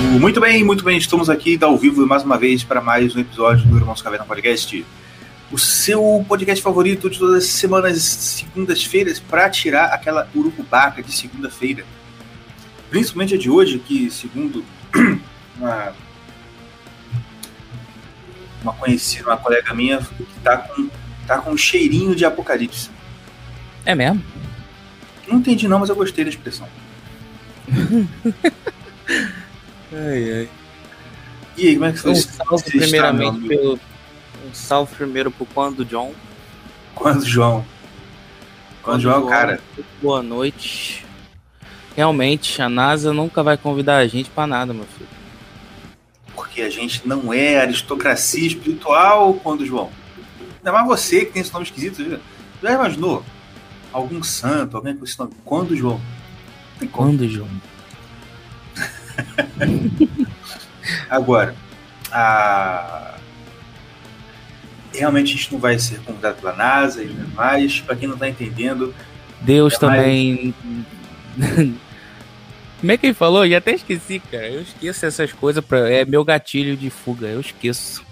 Muito bem, muito bem, estamos aqui ao vivo mais uma vez para mais um episódio do Irmãos Caverna Podcast. O seu podcast favorito de todas as semanas, segundas-feiras, para tirar aquela urucubaca de segunda-feira. Principalmente a de hoje, que segundo uma, uma conhecida, uma colega minha, tá com, tá com um cheirinho de apocalipse. É mesmo? Não entendi não, mas eu gostei da expressão. ai, ai. E aí, como é que foi? Um salve está, primeiramente pelo. Um salve primeiro pro Quando John. Quando João? Quando João é o cara. Boa noite. Realmente, a NASA nunca vai convidar a gente pra nada, meu filho. Porque a gente não é aristocracia espiritual, quando João. Ainda mais você que tem esse nome esquisito, viu? Já imaginou? Algum santo, alguém com esse nome? Quando João? Quando John? Agora, a... realmente a gente não vai ser convidado pela NASA e mais. Pra quem não tá entendendo, Deus É também. Como é que ele falou? Já até esqueci, cara. Eu esqueço essas coisas. Pra... É meu gatilho de fuga. Eu esqueço.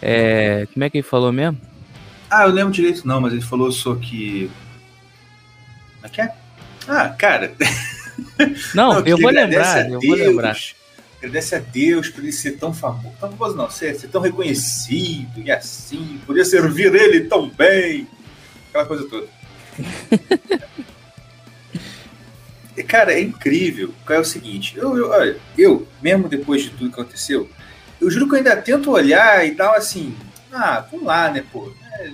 É... Como é que ele falou mesmo? Ah, eu lembro direito não, mas ele falou só que. Como é que é? Ah, cara. Não, que eu vou lembrar. a Eu vou Deus, lembrar. Agradece a Deus por ele ser tão famoso. Tão famoso não, ser, ser tão reconhecido e assim, podia servir ele tão bem. Aquela coisa toda. E, Cara, é incrível. É o seguinte, eu, eu, olha, eu, mesmo depois de tudo que aconteceu, eu juro que eu ainda tento olhar e dar assim, ah, vamos lá, né, pô. É,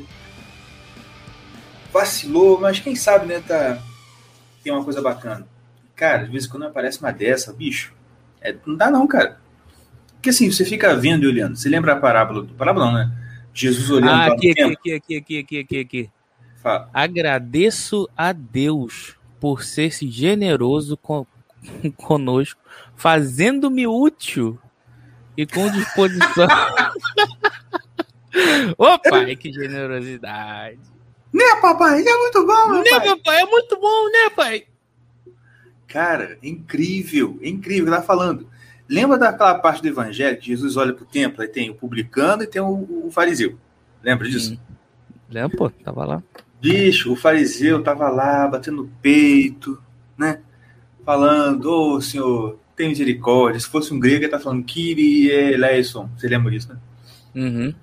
vacilou, mas quem sabe, né, tá, tem uma coisa bacana. Cara, de vez em quando aparece uma dessa, bicho, é, não dá não, cara. Porque assim, você fica vendo e olhando. Você lembra a parábola do. Parábola não, né? Jesus olhando Ah, para aqui, o aqui, aqui, aqui, aqui, aqui, aqui, aqui. Fala. Agradeço a Deus por ser -se generoso com, conosco, fazendo-me útil e com disposição. Ô pai, que generosidade. Né, papai? Ele é muito bom, meu Né, pai. papai? É muito bom, né, pai? Cara, é incrível, é incrível, tá falando. Lembra daquela parte do evangelho que Jesus olha pro templo e tem o publicano e tem o, o fariseu? Lembra disso? Lembra, pô? Tava lá. Bicho, o fariseu tava lá, batendo peito, né? Falando, ô senhor, tem misericórdia. Se fosse um grego, ele tá falando, Kyrie eleison. Você lembra disso, né? Uhum.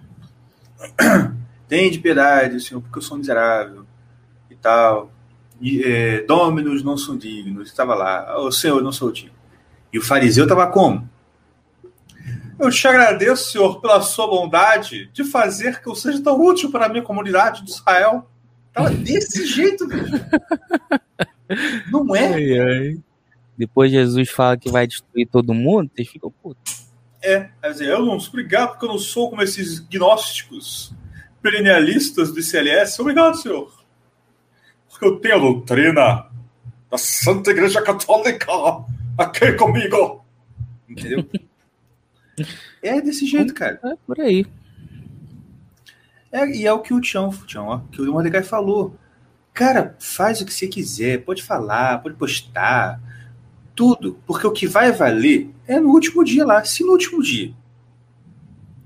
Tem de piedade, senhor, porque eu sou miserável e tal. É, não são dignos. Estava lá, o senhor não sou digno. E o fariseu estava como? Eu te agradeço, senhor, pela sua bondade de fazer que eu seja tão útil para a minha comunidade de Israel. Tava desse jeito, bicho. Não é? Ai, ai. Depois Jesus fala que vai destruir todo mundo, vocês ficam putos. É. Quer dizer, eu não obrigado porque eu não sou como esses gnósticos perennialistas do ICLS. Obrigado, senhor. Porque eu tenho a doutrina da Santa Igreja Católica aqui comigo. Entendeu? É desse jeito, cara. É por aí. É, e é o que o Tião, Tião ó, que o Mordecai falou. Cara, faz o que você quiser, pode falar, pode postar, tudo, porque o que vai valer é no último dia lá, se no último dia,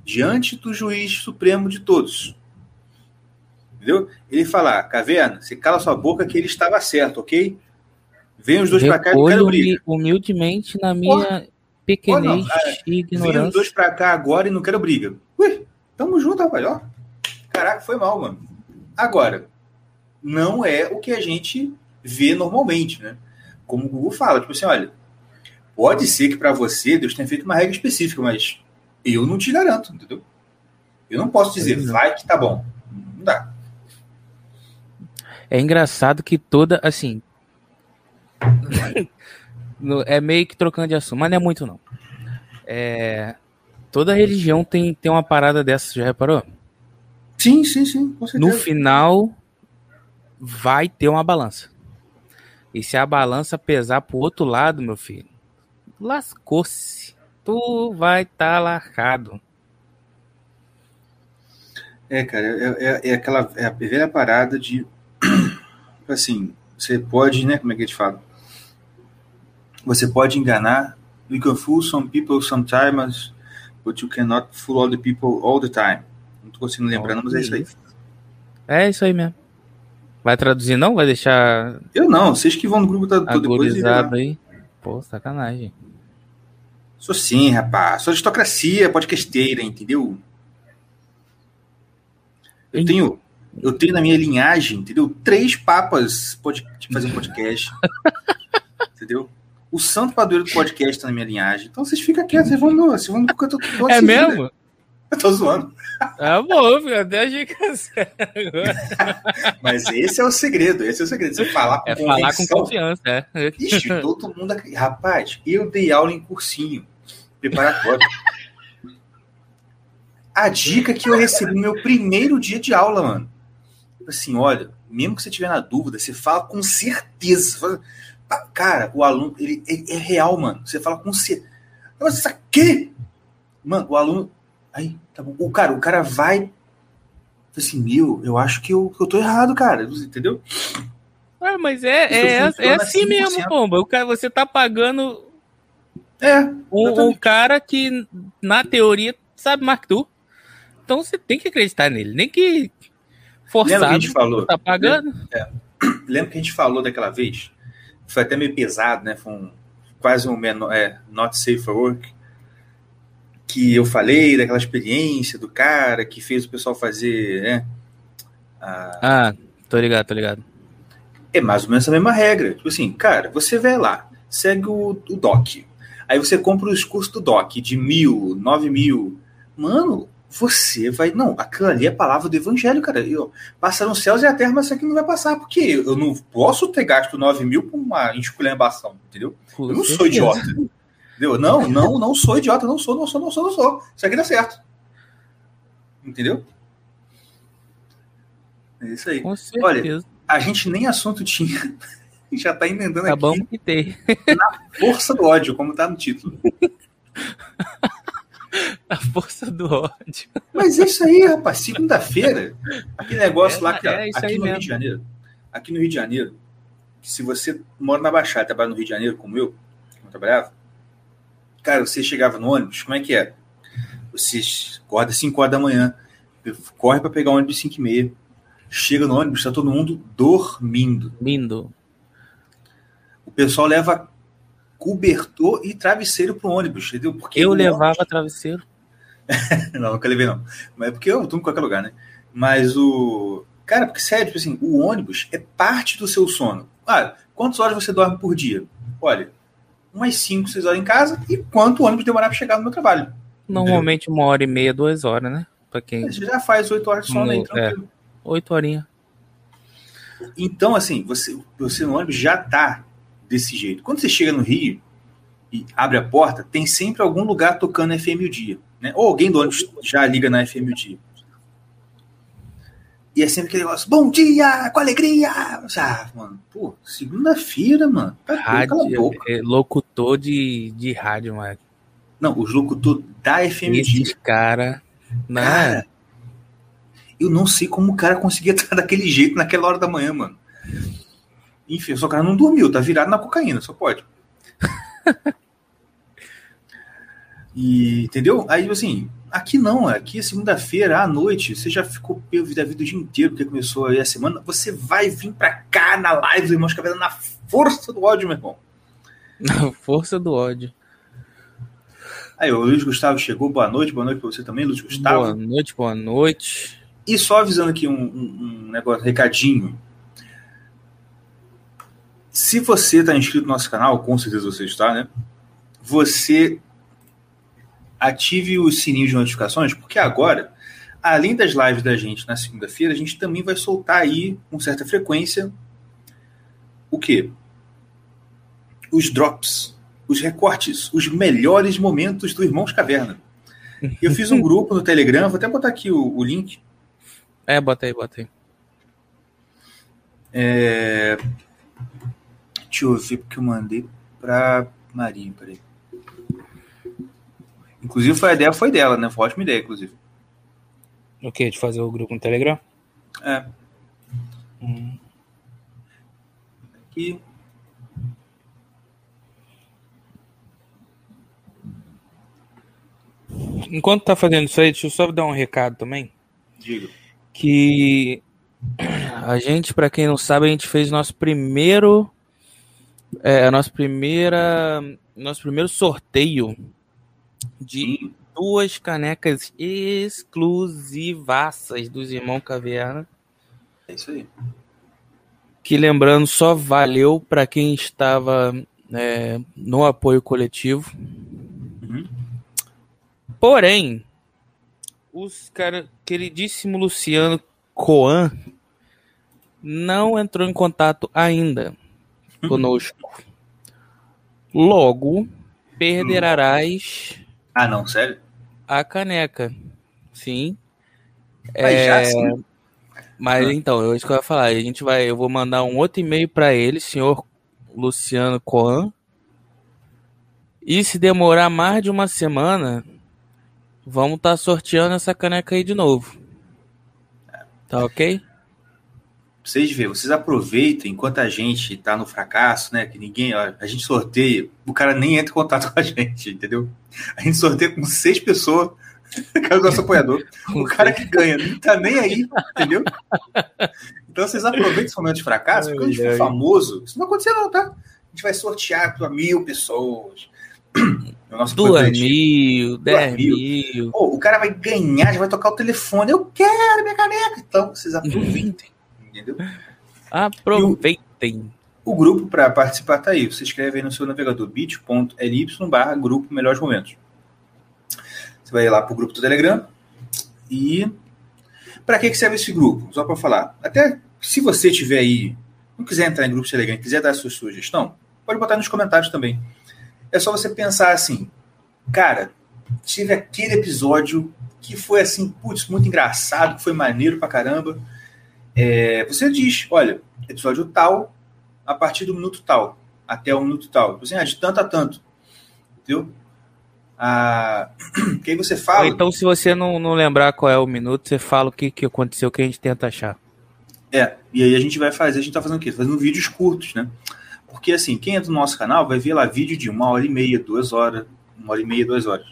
diante do juiz supremo de todos. Entendeu? Ele falar, caverna, você cala sua boca que ele estava certo, ok? Vem os dois pra cá e não quero briga. humildemente na minha pequenez Porra, ah, e Vem os ignorância. dois pra cá agora e não quero briga. Ui, tamo junto, rapaz, ó. Caraca, foi mal, mano. Agora, não é o que a gente vê normalmente, né? Como o Google fala, tipo assim, olha, pode ser que pra você Deus tenha feito uma regra específica, mas eu não te garanto, entendeu? Eu não posso dizer, é. vai que tá bom. É engraçado que toda, assim. no- é meio que trocando de assunto, mas não é muito não. É, toda religião tem, tem uma parada dessa, já reparou? Sim, sim, sim, com No certeza. final, vai ter uma balança. E se a balança pesar pro outro lado, meu filho, lascou-se. Tu vai estar tá largado. É, cara, é, é, é aquela é a velha parada de assim, você pode, né? Como é que a gente fala? Você pode enganar You can fool some people sometimes, but you cannot fool all the people all the time. Não tô conseguindo lembrando, mas é isso aí. É isso aí mesmo. Vai traduzir não? Vai deixar Eu não, vocês que vão no grupo tá, depois. e- aí? Pô, sacanagem. Sou sim, rapaz. Sou aristocracia podcasteira, entendeu? Eu tenho, eu tenho na minha linhagem, entendeu? Três papas pod, de fazer um podcast. entendeu? O santo padroeiro do podcast tá na minha linhagem. Então vocês ficam quietos, vocês vão no, vocês vão no que eu tô, tô É mesmo? né? Eu tô zoando. Ah, bom, filho. Até ser agora. Mas esse é o segredo, esse é o segredo. Você falar com É falar com confiança, é. Ixi, todo mundo. Rapaz, eu dei aula em cursinho preparatório. A dica que eu recebi no meu primeiro dia de aula, mano. Assim, olha, mesmo que você tiver na dúvida, você fala com certeza. Fala- Cara, o aluno, ele, ele é real, mano. Você fala com certeza. Mas isso aqui. Mano, o aluno. Aí, tá bom. O cara, o cara vai. Assim, meu, eu acho que eu, que eu tô errado, cara. Entendeu? Ah, mas é, é, é assim 100%. mesmo, pomba. O cara, você tá pagando É. um, um cara que, na teoria, sabe mais que tu. Então você tem que acreditar nele. Nem que Lembra que a forçado. gente falou? Tá pagando? Lembra que a gente falou daquela vez? Foi até meio pesado, né? Foi um, quase um menor, é, not safe for work. Que eu falei daquela experiência do cara que fez o pessoal fazer, né? a- Ah, tô ligado, tô ligado. é mais ou menos a mesma regra. Tipo assim, cara, você vai lá, segue o, o DOC. Aí você compra os cursos do DOC de mil, nove mil. Mano, você vai. Não, aquilo ali é a palavra do evangelho, cara. Eu, passaram os céus e a terra, mas isso aqui não vai passar, porque eu não posso ter gasto nove mil por uma esculhambação, entendeu? Eu não sou idiota. Entendeu? Não, não, não sou idiota, não sou, não sou, não sou, não sou. Isso aqui dá certo. Entendeu? É isso aí. Certeza. A gente nem assunto tinha. Já tá emendando tá aqui. bom que tem. Força do ódio, como tá no título. A força do ódio. Mas é isso aí, rapaz. Segunda-feira, aquele negócio É, lá que ó, é aqui no Rio mesmo. de Janeiro. Aqui no Rio de Janeiro, se você mora na Baixada, trabalha no Rio de Janeiro, como eu, como eu trabalhava, cara, você chegava no ônibus, como é que é? Você acorda às 5 horas da manhã, corre para pegar o ônibus às 5 e meia, chega no ônibus, tá todo mundo dormindo. Lindo. O pessoal leva cobertor e travesseiro pro ônibus, entendeu? Porque Eu o levava travesseiro. Não, nunca levei, não. Mas é porque eu durmo em qualquer lugar, né? Mas o. Cara, porque sério, tipo assim, o ônibus é parte do seu sono. Ah, quantas horas você dorme por dia? Olha, umas 5, 6 horas em casa e quanto o ônibus demorar para chegar no meu trabalho. Normalmente uma hora e meia, duas horas, né? Pra quem. Você já faz 8 horas de sono aí, No- tranquilo. Oito horinhas. Então, assim, você, você no ônibus já tá desse jeito. Quando você chega no Rio e abre a porta, tem sempre algum lugar tocando FM o dia. Né? Ou alguém do ônibus já liga na FM o dia. E é sempre aquele negócio, bom dia, com alegria. Ah, mano, pô, segunda-feira, mano. Tá Rádio, boca. é, locutor de, de rádio, mano. Não, os locutores da FM o Esses dia. cara. Não, Cara, eu não sei como o cara conseguia estar daquele jeito naquela hora da manhã, mano. Enfim, só o cara não dormiu, tá virado na cocaína, só pode. e, entendeu? Aí, assim, aqui não, aqui é segunda-feira à noite, você já ficou pelo da vida o dia inteiro, porque começou aí a semana, você vai vir pra cá na live do Irmãos Caverna na força do ódio, meu irmão. na força do ódio. Aí, o Luiz Gustavo chegou, boa noite, boa noite pra você também, Luiz Gustavo. Boa noite, boa noite. E só avisando aqui um, um, um negócio, um recadinho. Se você está inscrito no nosso canal, com certeza você está, né? Você ative o sininho de notificações, porque agora, além das lives da gente na segunda-feira, a gente também vai soltar aí, com certa frequência, o quê? Os drops, os recortes, os melhores momentos do Irmãos Caverna. Eu fiz um grupo no Telegram, vou até botar aqui o, o link. É, bota aí, bota aí. É... Deixa eu ver porque eu mandei pra Marinha, peraí. Inclusive foi a ideia foi dela, né? Foi ótima ideia, inclusive. O que? De fazer o grupo no Telegram? É. Hum. Aqui. enquanto tá fazendo isso aí, deixa eu só dar um recado também. Diga. Que a gente, para quem não sabe, a gente fez nosso primeiro. É, a nossa primeira. Nosso primeiro sorteio de Sim. duas canecas exclusivaças dos irmãos Caverna. É isso aí. Que lembrando, só valeu para quem estava é, no apoio coletivo. Uhum. Porém, os cara, queridíssimo Luciano Coan não entrou em contato ainda conosco. Logo, perderás Ah, não, sério? a caneca. Sim. Mas já sim. Mas Ah. então, é isso que eu ia falar. A gente vai, eu vou mandar um outro e-mail para ele, senhor Luciano Coan. E se demorar mais de uma semana, vamos estar sorteando essa caneca aí de novo. Tá ok? Vocês verem, vocês aproveitem enquanto a gente tá no fracasso, né? Que ninguém, ó, a gente sorteia, o cara nem entra em contato com a gente, entendeu? A gente sorteia com seis pessoas, que é o nosso apoiador. O cara que ganha não tá nem aí, entendeu? Então vocês aproveitem esse momento de fracasso, porque quando a gente for ai. famoso, isso não vai acontecer, não, tá? A gente vai sortear para mil pessoas. O nosso Duas mil, dez mil. mil. Pô, o cara vai ganhar, já vai tocar o telefone. Eu quero minha caneca. Então, vocês aproveitem. Entendeu? Aproveitem. O grupo para participar tá aí. Você escreve aí no seu navegador bit.ly barra grupo Melhores Momentos. Você vai lá pro grupo do Telegram. E para que, que serve esse grupo? Só para falar. Até se você tiver aí, não quiser entrar em grupo do Telegram, quiser dar a sua sugestão, pode botar nos comentários também. É só você pensar assim, cara, tive aquele episódio que foi assim, putz, muito engraçado, que foi maneiro pra caramba. É, você diz, olha, episódio tal, a partir do minuto tal, até o minuto tal. Tipo Assim, ah, de tanto a tanto. Entendeu? Ah, que aí você Ou fala. então, se você não, não lembrar qual é o minuto, você fala o que, que aconteceu, que a gente tenta achar. É, e aí a gente vai fazer, a gente tá fazendo o quê? Fazendo vídeos curtos, né? Porque assim, quem entra no nosso canal vai ver lá vídeo de uma hora e meia, duas horas, uma hora e meia, duas horas.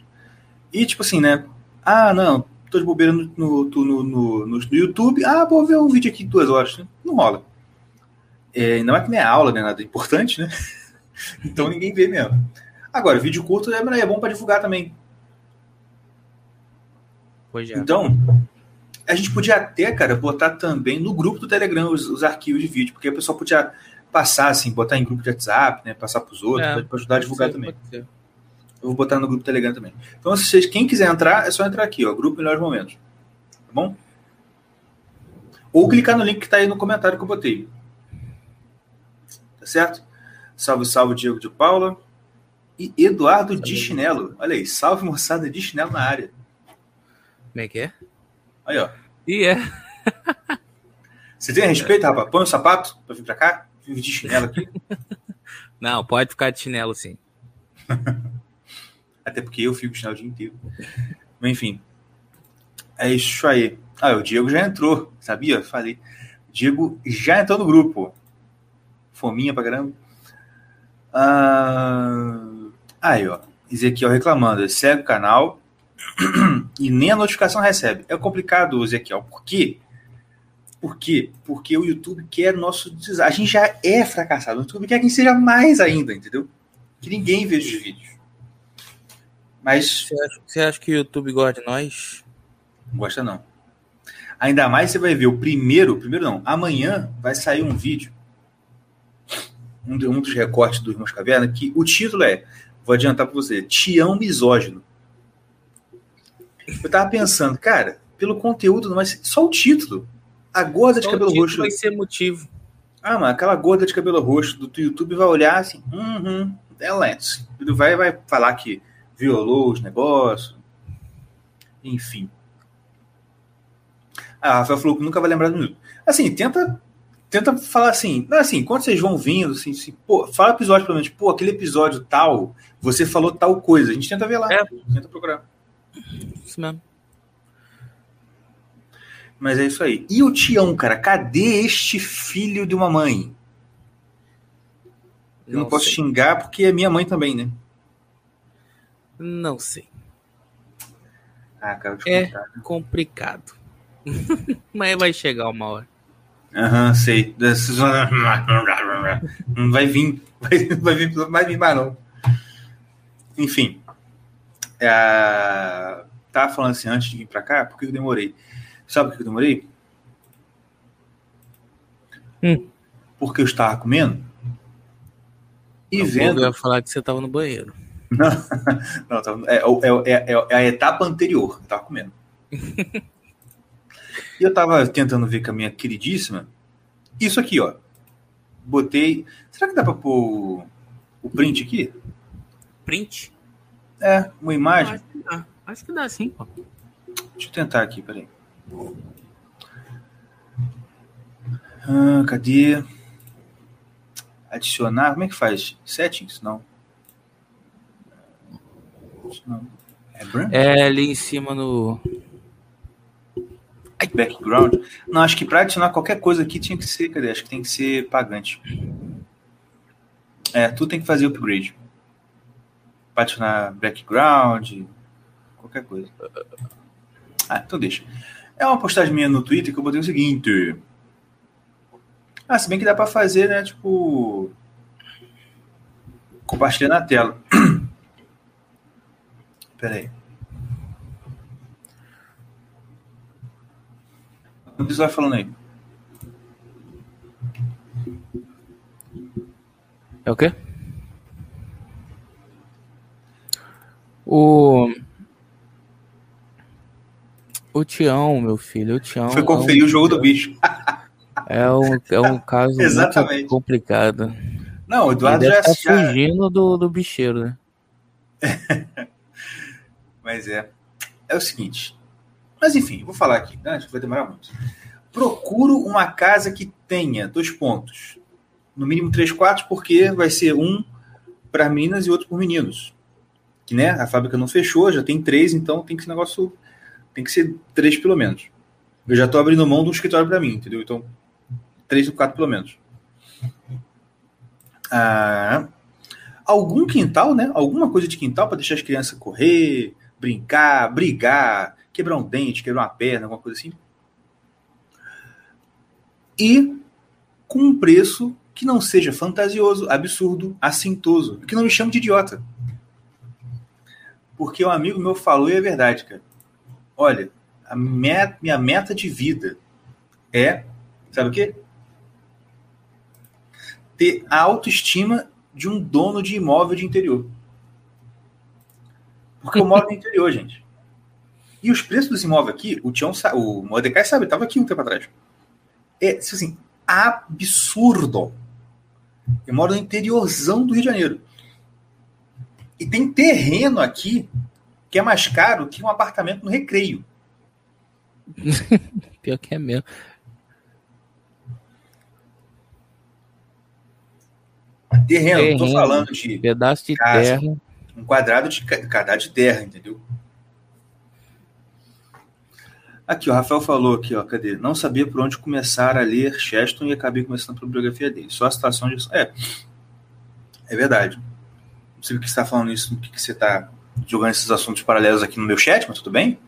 E tipo assim, né? Ah, não, tô de bobeira no, no, no, no, YouTube. Ah, vou ver um vídeo aqui de duas horas. Não rola. É, não é que nem a aula, né? Nada importante, né? Então ninguém vê mesmo. Agora, vídeo curto é, é bom para divulgar também. Pois é. Então, a gente podia até, cara, botar também no grupo do Telegram os, os arquivos de vídeo, porque a pessoa podia passar, assim, botar em grupo de WhatsApp, né? Passar para os outros, É, para ajudar a divulgar Pode ser, também. Eu vou botar no grupo Telegram também. Então, se vocês, quem quiser entrar, é só entrar aqui, ó, grupo Melhores Momentos. Tá bom? Ou clicar no link que tá aí no comentário que eu botei. Tá certo? Salve, salve, Diego de Paula. E Eduardo de Chinelo. Olha aí, salve moçada de chinelo na área. Como é que é? Aí, ó. E é. Você tem respeito, rapaz? Põe o sapato pra vir pra cá. Vive de chinelo aqui. Não, pode ficar de chinelo sim. Até porque eu fico chinelo o dia inteiro. Enfim. É isso aí. Ah, o Diego já entrou. Sabia? Falei. O Diego já entrou no grupo. Fominha pra caramba. Ah, aí, ó. Ezequiel reclamando. Segue o canal e nem a notificação recebe. É complicado, Ezequiel. Por quê? Por quê? Porque o YouTube quer nosso desastre. A gente já é fracassado. O YouTube quer que a gente seja mais ainda, entendeu? Que ninguém veja os vídeos. Mas Você acha, você acha que o YouTube gosta de nós? não gosta não. Ainda mais você vai ver o primeiro, primeiro não, amanhã vai sair um vídeo, um, de- um dos recortes do Irmãos Caverna, que o título é, vou adiantar para você, Tião Misógino. Eu tava pensando, cara, pelo conteúdo, mas só o título. A gorda de Só o cabelo roxo. vai ser motivo. Ah, mano, aquela gorda de cabelo roxo do, do YouTube vai olhar assim, uhum, é Lance. Ele vai, vai falar que violou os negócios. Enfim. A Rafael falou que nunca vai lembrar do minuto. Assim, tenta tenta falar assim, não, assim, quando vocês vão vindo, assim, assim, pô, fala episódio pelo menos, pô, aquele episódio tal, você falou tal coisa. A gente tenta ver lá, É. tenta procurar. Isso mesmo. Mas é isso aí. E o Tião, cara, cadê este filho de uma mãe? Eu não, posso sei. xingar porque é minha mãe também, né? Não sei. Ah, cara, É complicado. Mas vai chegar uma hora. Aham, uhum, sei. Não vai vir. Vai, vai vir, vai vir mais não. Enfim. É, tava falando assim antes de vir pra cá, por que eu demorei? Sabe por que eu demorei? Hum. Porque eu estava comendo e Eu vendo. ia falar que você tava no banheiro. Não, não tava- é, é- é- é- é a etapa anterior. Eu tava comendo. e eu tava tentando ver com a minha queridíssima. Isso aqui, ó. Botei. Será que dá pra pôr o print aqui? Print? É, uma imagem. Acho que dá. Acho que dá sim, pô. Deixa eu tentar aqui, peraí. Ah, cadê? Adicionar. Como é que faz? Settings? Não. Não. É? É ali em cima no. Background? Não, acho que para adicionar qualquer coisa aqui tinha que ser, cadê? Acho que tem que ser pagante. É, tu tem que fazer upgrade. Para adicionar background, qualquer coisa. Ah, então deixa. É uma postagem minha no Twitter que eu botei o seguinte. Ah, se bem que dá para fazer, né? Tipo. Compartilhar na tela. Pera aí. O que vai falando aí? É o quê? O. O Tião, meu filho, o Tião. Foi é conferir um- o jogo do bicho. É um, é um caso Exatamente. complicado. Não, o Ele Eduardo deve já, já- fugindo do, do bicheiro, né? Mas é. É o seguinte. Mas enfim, vou falar aqui, né? Vai demorar muito. Procuro uma casa que tenha dois pontos. No mínimo três quartos, porque vai ser um para meninas e outro por meninos. Que né, a fábrica não fechou, já tem três, então tem que ser negócio. Tem que ser três pelo menos. Eu já tô abrindo mão do escritório para mim, entendeu? Então, três ou quatro pelo menos. Ah, algum quintal, né? Alguma coisa de quintal para deixar as crianças correr, brincar, brigar, quebrar um dente, quebrar uma perna, alguma coisa assim. E com um preço que não seja fantasioso, absurdo, assintoso, que não me chame de idiota. Porque um amigo meu falou e é verdade, cara. Olha, a met- minha meta de vida é, sabe o quê? Ter a autoestima de um dono de imóvel de interior. Porque eu moro no interior, gente. E os preços dos imóveis aqui, o Tião, o Mordecai sabe, estava aqui um tempo atrás. É, assim, absurdo. Eu moro no interiorzão do Rio de Janeiro. E tem terreno aqui que é mais caro que um apartamento no recreio. Pior que é mesmo. Terreno, não tô Terreno. falando de Pedaço de Casa. terra. Um quadrado de ca- quadrado de terra, entendeu? Aqui, o Rafael falou aqui, ó, cadê? Não sabia por onde começar a ler Cheston e acabei começando pela biografia dele. Só a citação de. É, é verdade. Não sei o que você está falando isso, o que você está jogando esses assuntos paralelos aqui no meu chat, mas tudo bem?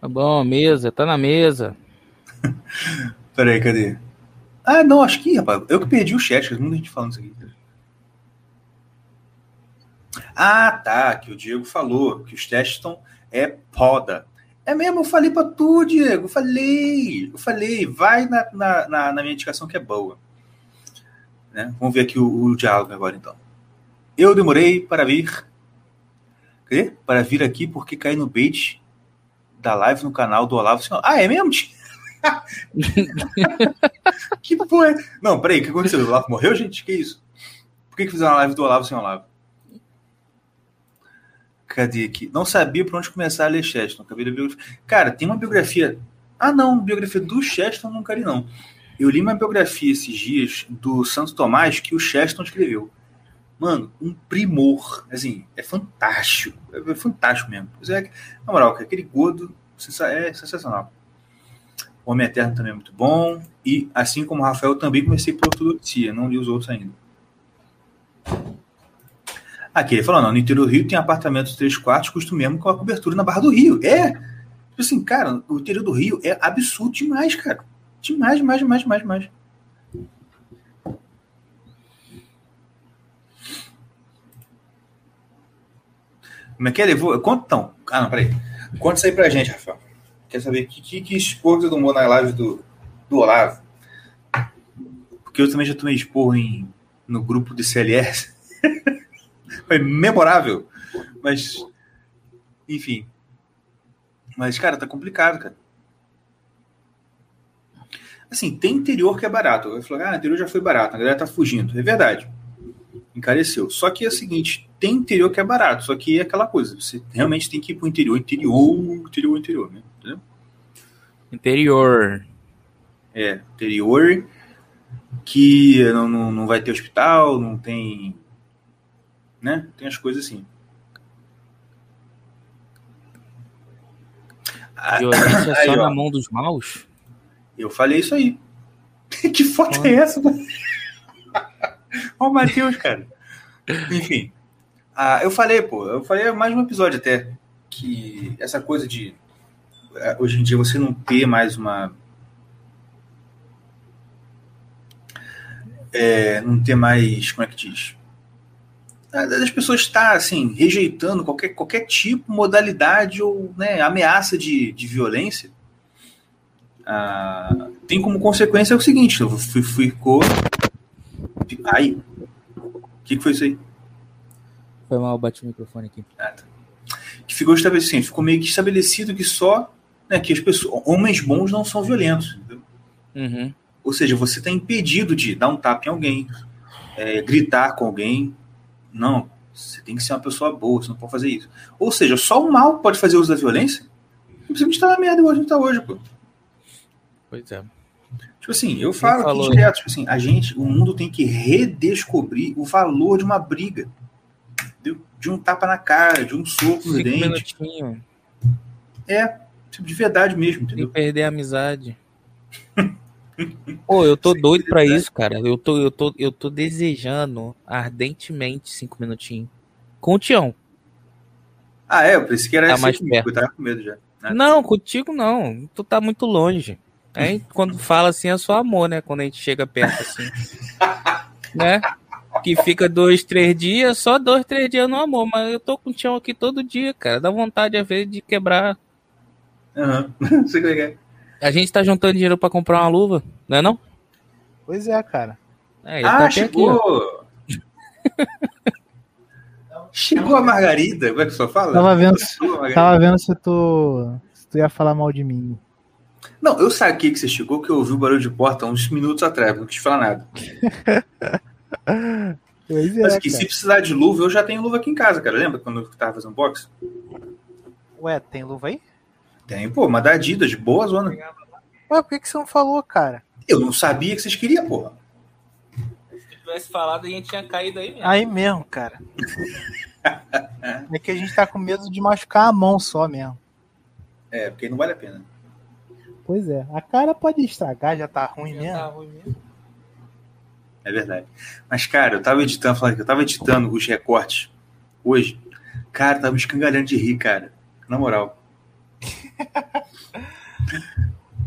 Tá bom, mesa, tá na mesa. Peraí, cadê? Ah, não, acho que, rapaz, eu que perdi o chat, tem muita gente falando isso aqui. Ah, tá, que o Diego falou que o Cheston é poda. É mesmo, eu falei pra tu, Diego, eu falei, eu falei, vai na, na, na- minha indicação que é boa. Né? Vamos ver aqui o, o diálogo agora, então. Eu demorei para vir, quê? Para vir aqui porque caí no bait da live no canal do Olavo Senhor. Ah, é mesmo? tio? que porra é? Não, peraí, o que aconteceu? O Olavo morreu, gente? Que isso? Por que, que fizeram uma live do Olavo sem Olavo? Cadê aqui? Não sabia por onde começar a ler Cheston. Acabei de biografia. Cara, tem uma biografia. Ah, não, biografia do Cheston não quero, não. Eu li uma biografia esses dias do Santo Tomás que o Cheston escreveu. Mano, um primor. Assim, é fantástico. É fantástico mesmo. É, na moral, aquele gordo é sensacional. O Homem Eterno também é muito bom. E, assim como o Rafael, também comecei por ortodoxia. Não li os outros ainda. Aqui ele falou, não, no interior do Rio tem apartamentos três quartos, custo mesmo com a cobertura na Barra do Rio. É, tipo assim, cara, o interior do Rio é absurdo demais, cara. Demais, demais, demais, demais, demais. Como é que ele levou? Conta então. Ah, não, peraí. Conta isso aí pra gente, Rafael. Quer saber que, que, que esporro você tomou na live do, do Olavo? Porque eu também já tomei esporro em, no grupo de CLS. Foi memorável. Mas, enfim. Mas, cara, tá complicado, cara. Assim, tem interior que é barato. Eu falei, ah, interior já foi barato, a galera tá fugindo. É verdade encareceu. Só que é o seguinte, tem interior que é barato, só que é aquela coisa, você realmente tem que ir pro interior, interior, interior, interior, né? Entendeu? Interior. É, interior que não, não, não vai ter hospital, não tem. Né? Tem as coisas assim. Violência aí, só ó. na mão dos maus? Eu falei isso aí. que foto é essa? Olha o Matheus, cara. Enfim. Ah, eu falei, pô, eu falei mais um episódio até, que essa coisa de é, hoje em dia você não ter mais uma. É, não ter mais. Como é que diz? As pessoas estar assim, rejeitando qualquer, qualquer tipo, modalidade ou né, ameaça de, de violência. Ah, tem como consequência o seguinte: ficou. Ai, o que, que foi isso aí? Foi mal, bati o microfone aqui. Ah, tá. Que ficou estabelecido, assim, ficou meio que estabelecido que só né, que as pessoas, homens bons não são violentos. Uhum. Ou seja, você está impedido de dar um tapa em alguém, é, gritar com alguém. Não, você tem que ser uma pessoa boa, você não pode fazer isso. Ou seja, só o mal pode fazer uso da violência. Simplesmente está na merda igual a gente está hoje, pô. Pois é. Tipo assim, eu falo aqui direto, tipo assim, a gente, o mundo tem que redescobrir o valor de uma briga. De, de um tapa na cara, de um soco no dente. Minutinho. É, tipo, de verdade mesmo, entendeu? Sem perder a amizade. Pô, eu tô Sem doido pra isso, cara. Eu tô, eu, tô, eu tô desejando ardentemente cinco minutinhos. Com o Tião. Ah, é? Eu pensei que era tá mais perto. eu tava com medo já. Né? Não, contigo não. Tu tá muito longe. Aí quando fala assim é só amor, né? Quando a gente chega perto assim. né? Que fica dois, três dias, só dois, três dias no amor. Mas eu tô com o Tião aqui todo dia, cara. Dá vontade, às vezes, de quebrar. Aham, uhum. sei que é. A gente tá juntando dinheiro pra comprar uma luva, não é não? Pois é, cara. É, ah, tá chegou! Aqui, chegou a Margarida, como é que só fala? Tava vendo, tava vendo se tu, se tu ia falar mal de mim. Não, eu saquei que você chegou, que eu ouvi o barulho de porta uns minutos atrás, não quis falar nada. pois é, Mas que se precisar de luva, eu já tenho luva aqui em casa, cara. Lembra quando eu tava fazendo box? Ué, tem luva aí? Tem, pô, uma da Adidas, de boa zona. Ué, por que, que você não falou, cara? Eu não sabia que vocês queriam, porra. Se tivesse falado, a gente tinha caído aí mesmo. Aí mesmo, cara. é que a gente tá com medo de machucar a mão só mesmo. É, porque não vale a pena. Pois é, a cara pode estragar, já tá ruim, já mesmo. Tá ruim mesmo. É verdade. Mas, cara, eu tava editando, falando que eu tava editando os recortes hoje. Cara, tava me escangalhando de rir, cara. Na moral.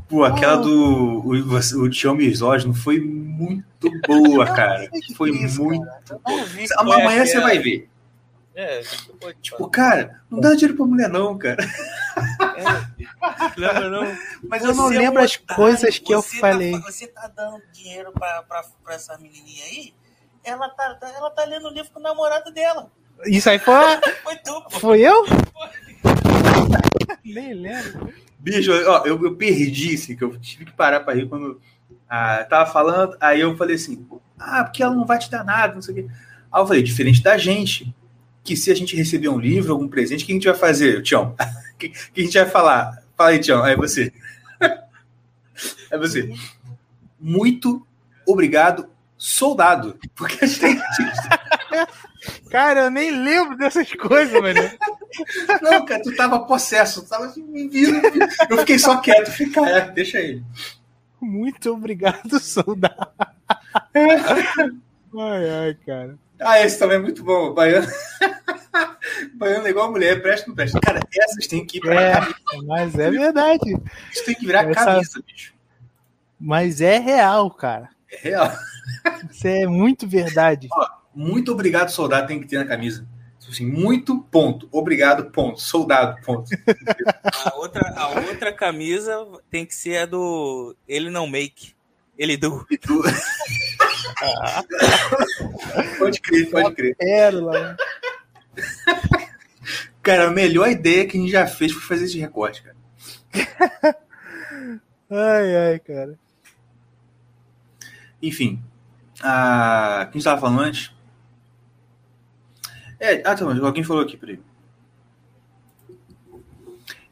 Pô, aquela do o, o Tião Misógino foi muito boa, cara. Foi muito. Amanhã você vai ver. É, tipo, cara, não dá dinheiro pra mulher, não, cara. É. Lembra, não? Mas eu não lembro é as coisas que eu tá falei. Você tá dando dinheiro pra, pra, pra essa menininha aí? Ela tá, ela tá lendo o livro com o namorado dela. Isso aí foi. foi tu, pô. Foi eu? Nem lembro. Bicho, ó, eu, eu perdi, assim, que eu tive que parar pra rir quando ah, tava falando. Aí eu falei assim, ah, porque ela não vai te dar nada, não sei o quê. Aí eu falei, diferente da gente que se a gente receber um livro, algum presente, o que a gente vai fazer, Tião? O que, que a gente vai falar? Fala aí, Tião, é você. É você. Muito obrigado, soldado. Porque a gente. Cara, eu nem lembro dessas coisas, mano. Não, cara, tu tava possesso, tu tava me vindo. Eu fiquei só quieto, fica, é, deixa ele. Muito obrigado, soldado. Ai, ai, cara. Ah, esse também é muito bom. Baiano. Baiano é igual mulher, presta não presta. Cara, essas tem que ir pra É, camisa. mas é verdade. Isso tem que virar Essa- camisa, bicho. Mas é real, cara. É real. Isso é muito verdade. Muito obrigado, soldado, tem que ter na camisa. Assim, muito ponto. Obrigado, ponto. Soldado, ponto. A outra, a outra camisa tem que ser a do Ele Não Make. Ele do. Pode crer, pode crer. Pérola. Cara, a melhor ideia que a gente já fez foi fazer esse recorte, cara. Ai, ai, cara. Enfim. A... Quem estava falando antes? É, ah, tá, mas alguém falou aqui, peraí.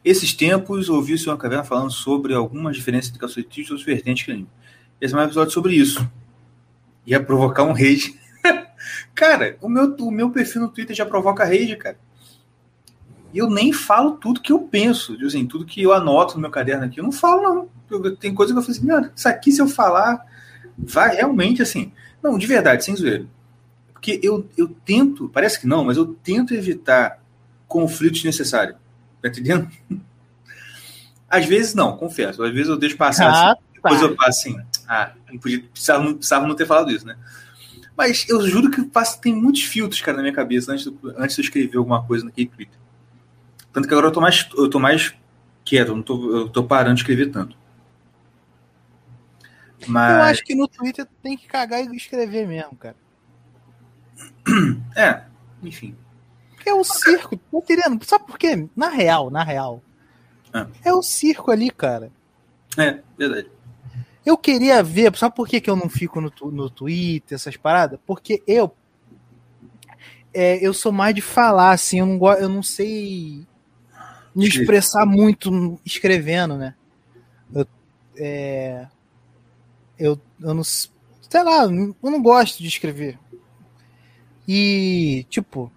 Esses tempos, ouvi o Sr. Caverna falando sobre algumas diferenças entre calçotistas e outros vertentes ele. Esse é um episódio sobre isso. Ia provocar um rage. cara, o meu, o meu perfil no Twitter já provoca rage, cara. E eu nem falo tudo que eu penso, tipo assim, tudo que eu anoto no meu caderno aqui, eu não falo, não. Eu- tem coisa que eu falo assim, isso aqui se eu falar, vai realmente assim. Não, de verdade, sem zoeira. Porque eu, eu tento, parece que não, mas eu tento evitar conflitos desnecessários. Tá entendendo? Às vezes não, confesso. Às vezes eu deixo passar assim. Ah, Depois tá. eu passo assim, ah, não podia, precisava, não, precisava não ter falado isso, né? Mas eu juro que passa, tem muitos filtros, cara, na minha cabeça antes, do- antes de eu escrever alguma coisa naquele Twitter. Tanto que agora eu tô mais, eu tô mais quieto, eu, não tô, eu tô parando de escrever tanto. Mas, Eu acho que no Twitter tem que cagar e escrever mesmo, cara. é, enfim. É o circo, tá entendendo? Sabe por quê? Na real, na real. Ah. É o circo ali, cara. É, verdade. Eu queria ver, sabe por que, que eu não fico no, no Twitter, essas paradas? Porque eu. é, eu sou mais de falar, assim, eu não, eu não sei me expressar muito escrevendo, né? Eu, é, eu, eu não. Sei lá, eu não gosto de escrever. E, tipo.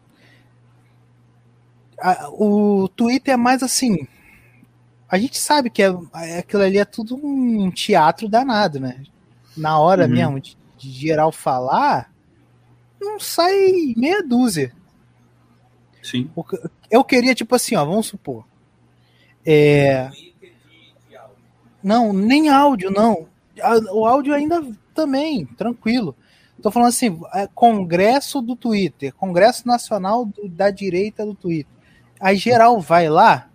a- o Twitter é mais assim. A gente sabe que é, aquilo ali é tudo um teatro danado, né? Na hora Uhum. mesmo de, de geral falar, não sai meia dúzia. Sim. Eu queria, tipo assim, ó, vamos supor. É, não, nem áudio, não. O áudio ainda também, tranquilo. Tô falando assim, é congresso do Twitter, congresso nacional do- da direita do Twitter. Aí geral vai lá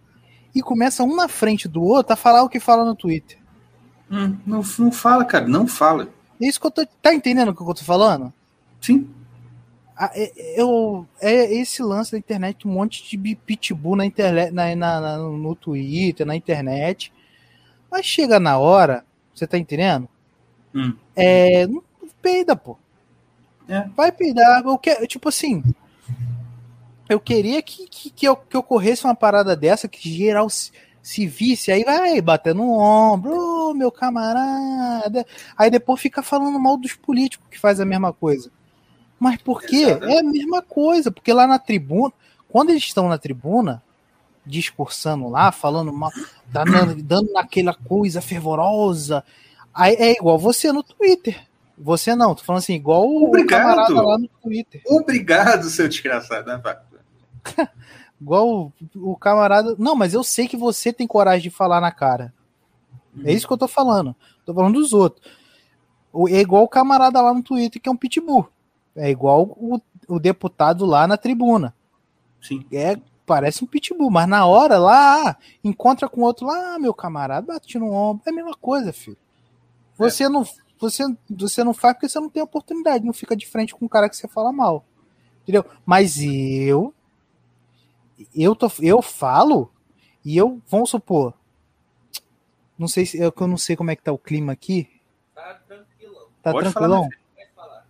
e começa um na frente do outro a falar o que fala no Twitter. Hum, não, não fala, cara, não fala. É isso que eu tô. Tá entendendo o que eu tô falando? Sim. Ah, é, eu, é esse lance da internet, um monte de pitbull na internet, na, na- na- no Twitter, na internet. Mas chega na hora, você tá entendendo? Hum. É. Não peida, pô. É. Vai peidar. Eu que, tipo assim. Eu queria que, que, que, eu- que ocorresse uma parada dessa, que geral se, se visse, aí vai bater no ombro, ô meu camarada. Aí depois fica falando mal dos políticos que faz a mesma coisa. Mas por quê? É a mesma coisa, porque lá na tribuna, quando eles estão na tribuna, discursando lá, falando mal, dando, dando naquela coisa fervorosa, aí é igual você no Twitter. Você não, tô falando assim, igual o Obrigado. camarada lá no Twitter. Obrigado, seu desgraçado. né? Igual o, o camarada. Não, mas eu sei que você tem coragem de falar na cara. É isso que eu tô falando. Tô falando dos outros. O- É igual o camarada lá no Twitter que é um pitbull. É igual o, o deputado lá na tribuna. Sim. É, parece um pitbull, mas na hora lá, encontra com outro lá, ah, meu camarada, bate no ombro. É a mesma coisa, filho. Você não. Você, você não faz porque você não tem oportunidade, não fica de frente com um cara que você fala mal. Entendeu? Mas eu. Eu, tô, eu falo e eu, vamos supor. Não sei se eu, eu não sei como é que tá o clima aqui. Tá tranquilão. Tá Pode tranquilão? falar.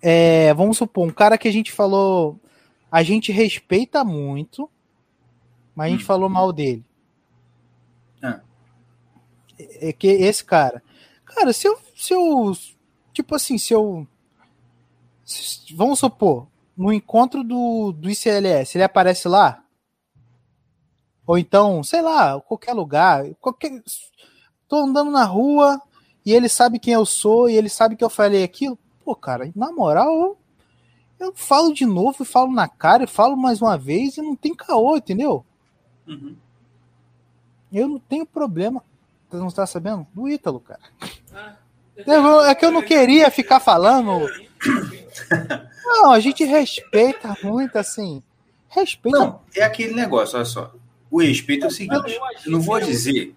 É, vamos supor, um cara que a gente falou, a gente respeita muito, mas a gente Hum. falou mal dele. Ah. É que esse cara, cara, se eu, se eu, tipo assim, se eu, se- vamos supor, no encontro do, do ICLS, ele aparece lá? Ou então, sei lá, qualquer lugar, qualquer, tô andando na rua e ele sabe quem eu sou e ele sabe que eu falei aquilo. Pô, cara, na moral, eu, Eu falo de novo, e falo na cara, e falo mais uma vez, e não tem caô, entendeu? Uhum. Eu não tenho problema. Você não está sabendo? Do Ítalo, cara. Eu- é que eu não queria ficar falando. Não, a gente respeita muito, assim. Respeita. Não, é aquele negócio, olha só. O respeito é o seguinte, eu não vou dizer.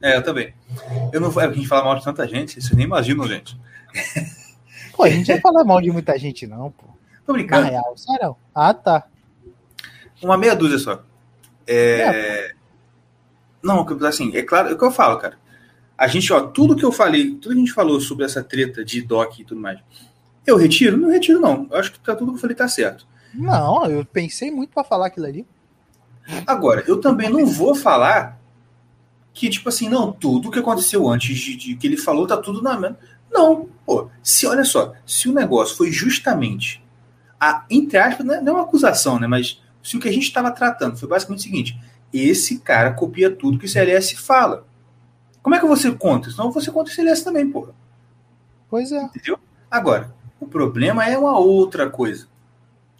É, eu também. Eu não vou. É porque a gente fala mal de tanta gente, vocês nem imaginam, gente. Pô, a gente não vai falar mal de muita gente, não, pô. Tô Na brincando. real, sério. Ah, tá. Uma meia dúzia só. É... Não, assim, é claro, é o que eu falo, cara. A gente, ó, tudo que eu falei, tudo que a gente falou sobre essa treta de doc e tudo mais, eu retiro? Não retiro, não. Eu acho que tá, tudo que eu falei tá certo. Não, eu pensei muito pra falar aquilo ali. Agora, eu também não vou falar que, tipo assim, não, tudo que aconteceu antes de, de que ele falou tá tudo na mesma. Não, pô, se olha só, se o negócio foi justamente a, entre aspas, não é não é uma acusação, né? Mas se o que a gente estava tratando foi basicamente o seguinte: esse cara copia tudo que o CLS fala. Como é que você conta? Senão você conta o CLS também, porra. Pois é. Entendeu? Agora, o problema é uma outra coisa.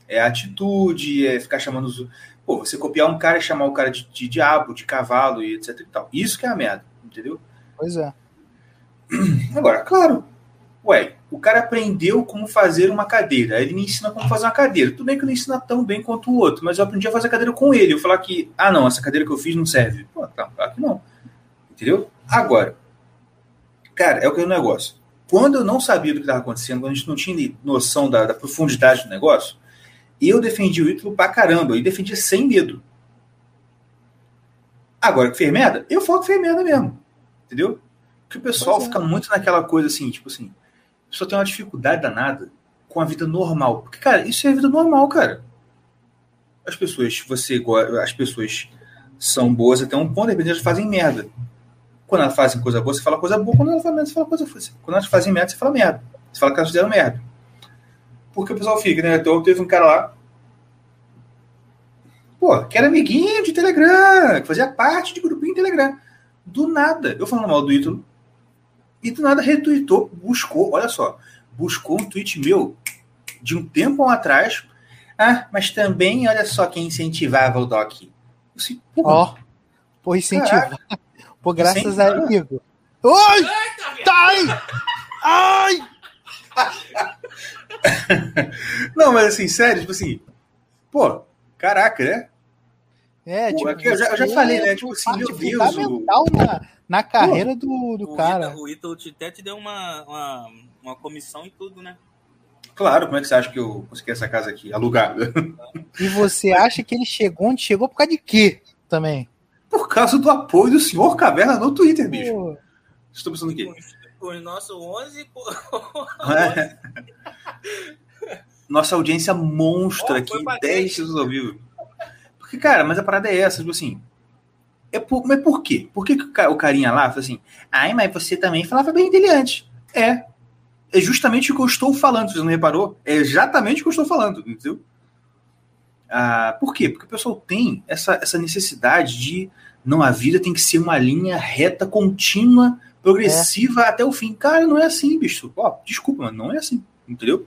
É a atitude, é ficar chamando os. Pô, você copiar um cara e chamar o cara de, de diabo, de cavalo e etc e tal. Isso que é a merda, entendeu? Pois é. Agora, claro. Ué, o cara aprendeu como fazer uma cadeira. Aí ele me ensina como fazer uma cadeira. Tudo bem que não ensina tão bem quanto o outro, mas eu aprendi a fazer a cadeira com ele. Eu falar que, ah, não, essa cadeira que eu fiz não serve. Pô, tá, claro que não. Entendeu? Agora, cara, é o que é o negócio. Quando eu não sabia do que estava acontecendo, quando a gente não tinha noção da, da profundidade do negócio, eu defendi o Ítalo pra caramba. E defendia sem medo. Agora que fez merda, eu falo que fez merda mesmo. Entendeu? Porque o pessoal é. fica muito naquela coisa assim, tipo assim, a pessoa tem uma dificuldade danada com a vida normal. Porque, cara, isso é a vida normal, cara. As pessoas, você as pessoas são boas até um ponto, de repente elas fazem merda. Quando elas fazem coisa boa, você fala coisa boa. Quando elas fazem merda, você fala coisa boa. Quando elas fazem merda, você fala merda. Você fala que elas fizeram merda. Porque o pessoal fica, né? Então teve um cara lá. Pô, que era amiguinho de Telegram, que fazia parte de grupinho de Telegram. Do nada, eu falando mal do Ítalo, e do nada retweetou, buscou, olha só, buscou um tweet meu de um tempo atrás. Ah, mas também, olha só quem incentivava o Doc. Ó. Pô, incentivar. Pô, graças a Incentivar. amigo. Ai! Ai! Ai! Não, mas assim, sério, tipo assim, pô, caraca, né? É, Pô, tipo, aqui eu já- eu já falei, né, é tipo assim, meu Deus, fundamental na, na carreira do, do O cara. Ítalo- O Ítalo até te deu uma, uma, uma comissão e tudo, né? Claro, como é que você acha que eu consegui essa casa aqui, alugada? E você acha que ele chegou onde chegou por causa de quê também? Por causa do apoio do senhor Caverna no Twitter, bicho. Pô, Estou pensando o quê? Os, os nossos 11. pô, É. Nossa audiência monstra aqui, foi pra 10 dez. pessoas ao vivo. Porque, cara, mas a parada é essa, tipo assim. É por, mas por quê? Por que, o o carinha lá fala assim, ai, mas você também falava bem dele antes? É. É justamente o que eu estou falando, você não reparou? É exatamente o que eu estou falando, entendeu? Ah, por quê? Porque o pessoal tem essa, essa necessidade de. Não, a vida tem que ser uma linha reta, contínua, progressiva até o fim. Cara, não é assim, bicho. Ó, desculpa, mas não é assim, entendeu?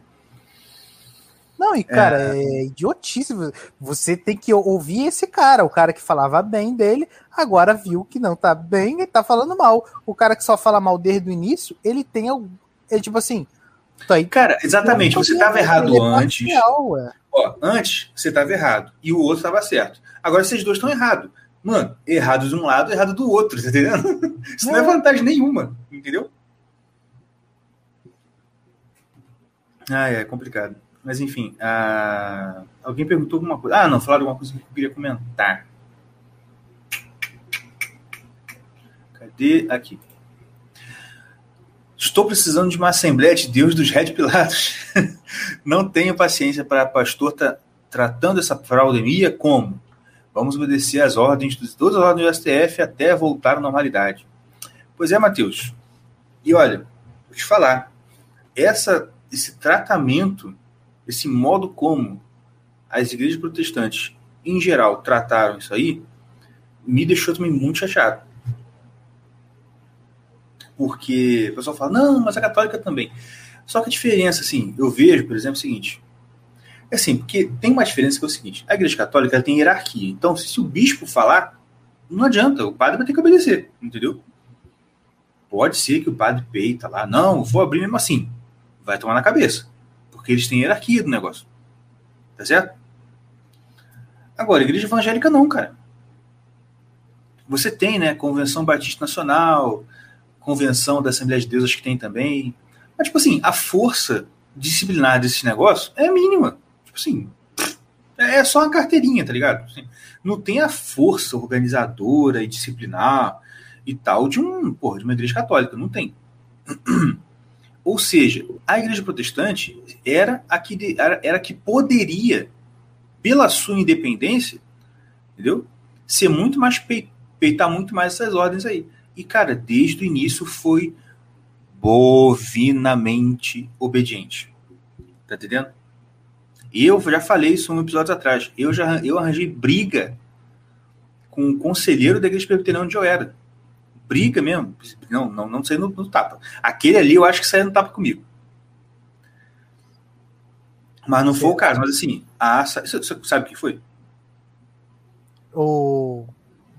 Não, e cara, é, idiotice. Você tem que ouvir esse cara, o cara que falava bem dele, agora viu que não tá bem e tá falando mal. O cara que só fala mal desde o início, ele tem algum. Ele, tipo assim. Tá aí, Cara, exatamente, você estava errado ele é antes. parcial. Ó, antes você estava errado e o outro estava certo. Agora vocês dois estão errados. Mano, errado de um lado, errado do outro, tá entendendo? Isso não é É. vantagem nenhuma, entendeu? Ah, é complicado. Mas enfim, ah, alguém perguntou alguma coisa. Ah, não, falaram alguma coisa que eu queria comentar. Cadê? Aqui. Estou precisando de uma Assembleia de Deus dos Red Pilatos. Não tenho paciência para pastor tá tratando essa fraudemia como? Vamos obedecer às ordens, de todas as ordens do STF até voltar à normalidade. Pois é, Matheus. E olha, vou te falar, essa, esse tratamento, esse modo como as igrejas protestantes, em geral, trataram isso aí, me deixou também muito chateado. Porque o pessoal fala, não, mas a católica também. Só que a diferença, assim, eu vejo, por exemplo, é o seguinte: É assim, porque tem uma diferença que é o seguinte: a Igreja Católica tem hierarquia. Então, se, se o bispo falar, não adianta, o padre vai ter que obedecer, entendeu? Pode ser que o padre peita lá, não, vou abrir mesmo assim. Vai tomar na cabeça. Porque eles têm hierarquia do negócio. Tá certo? Agora, igreja evangélica não, cara. Você tem, né, Convenção Batista Nacional, Convenção da Assembleia de Deus, acho que tem também. Mas, tipo assim, a força disciplinar desse negócio é mínima. Tipo assim, é só uma carteirinha, tá ligado? Assim, não tem a força organizadora e disciplinar e tal de um, porra, de uma igreja católica, não tem. Ou seja, a igreja protestante era a que, era, era a que poderia, pela sua independência, entendeu? Ser muito mais peitar muito mais essas ordens aí. E, cara, desde o início foi bovinamente obediente. Tá entendendo? Eu já falei isso um episódio atrás. Eu já eu arranjei briga com o conselheiro da igreja presbiteriana onde eu era. Briga mesmo. Não, não, não saiu no, no, tapa. Aquele ali eu acho que saiu no tapa comigo. Mas não foi o caso. Mas assim, a, você sabe o que foi? O.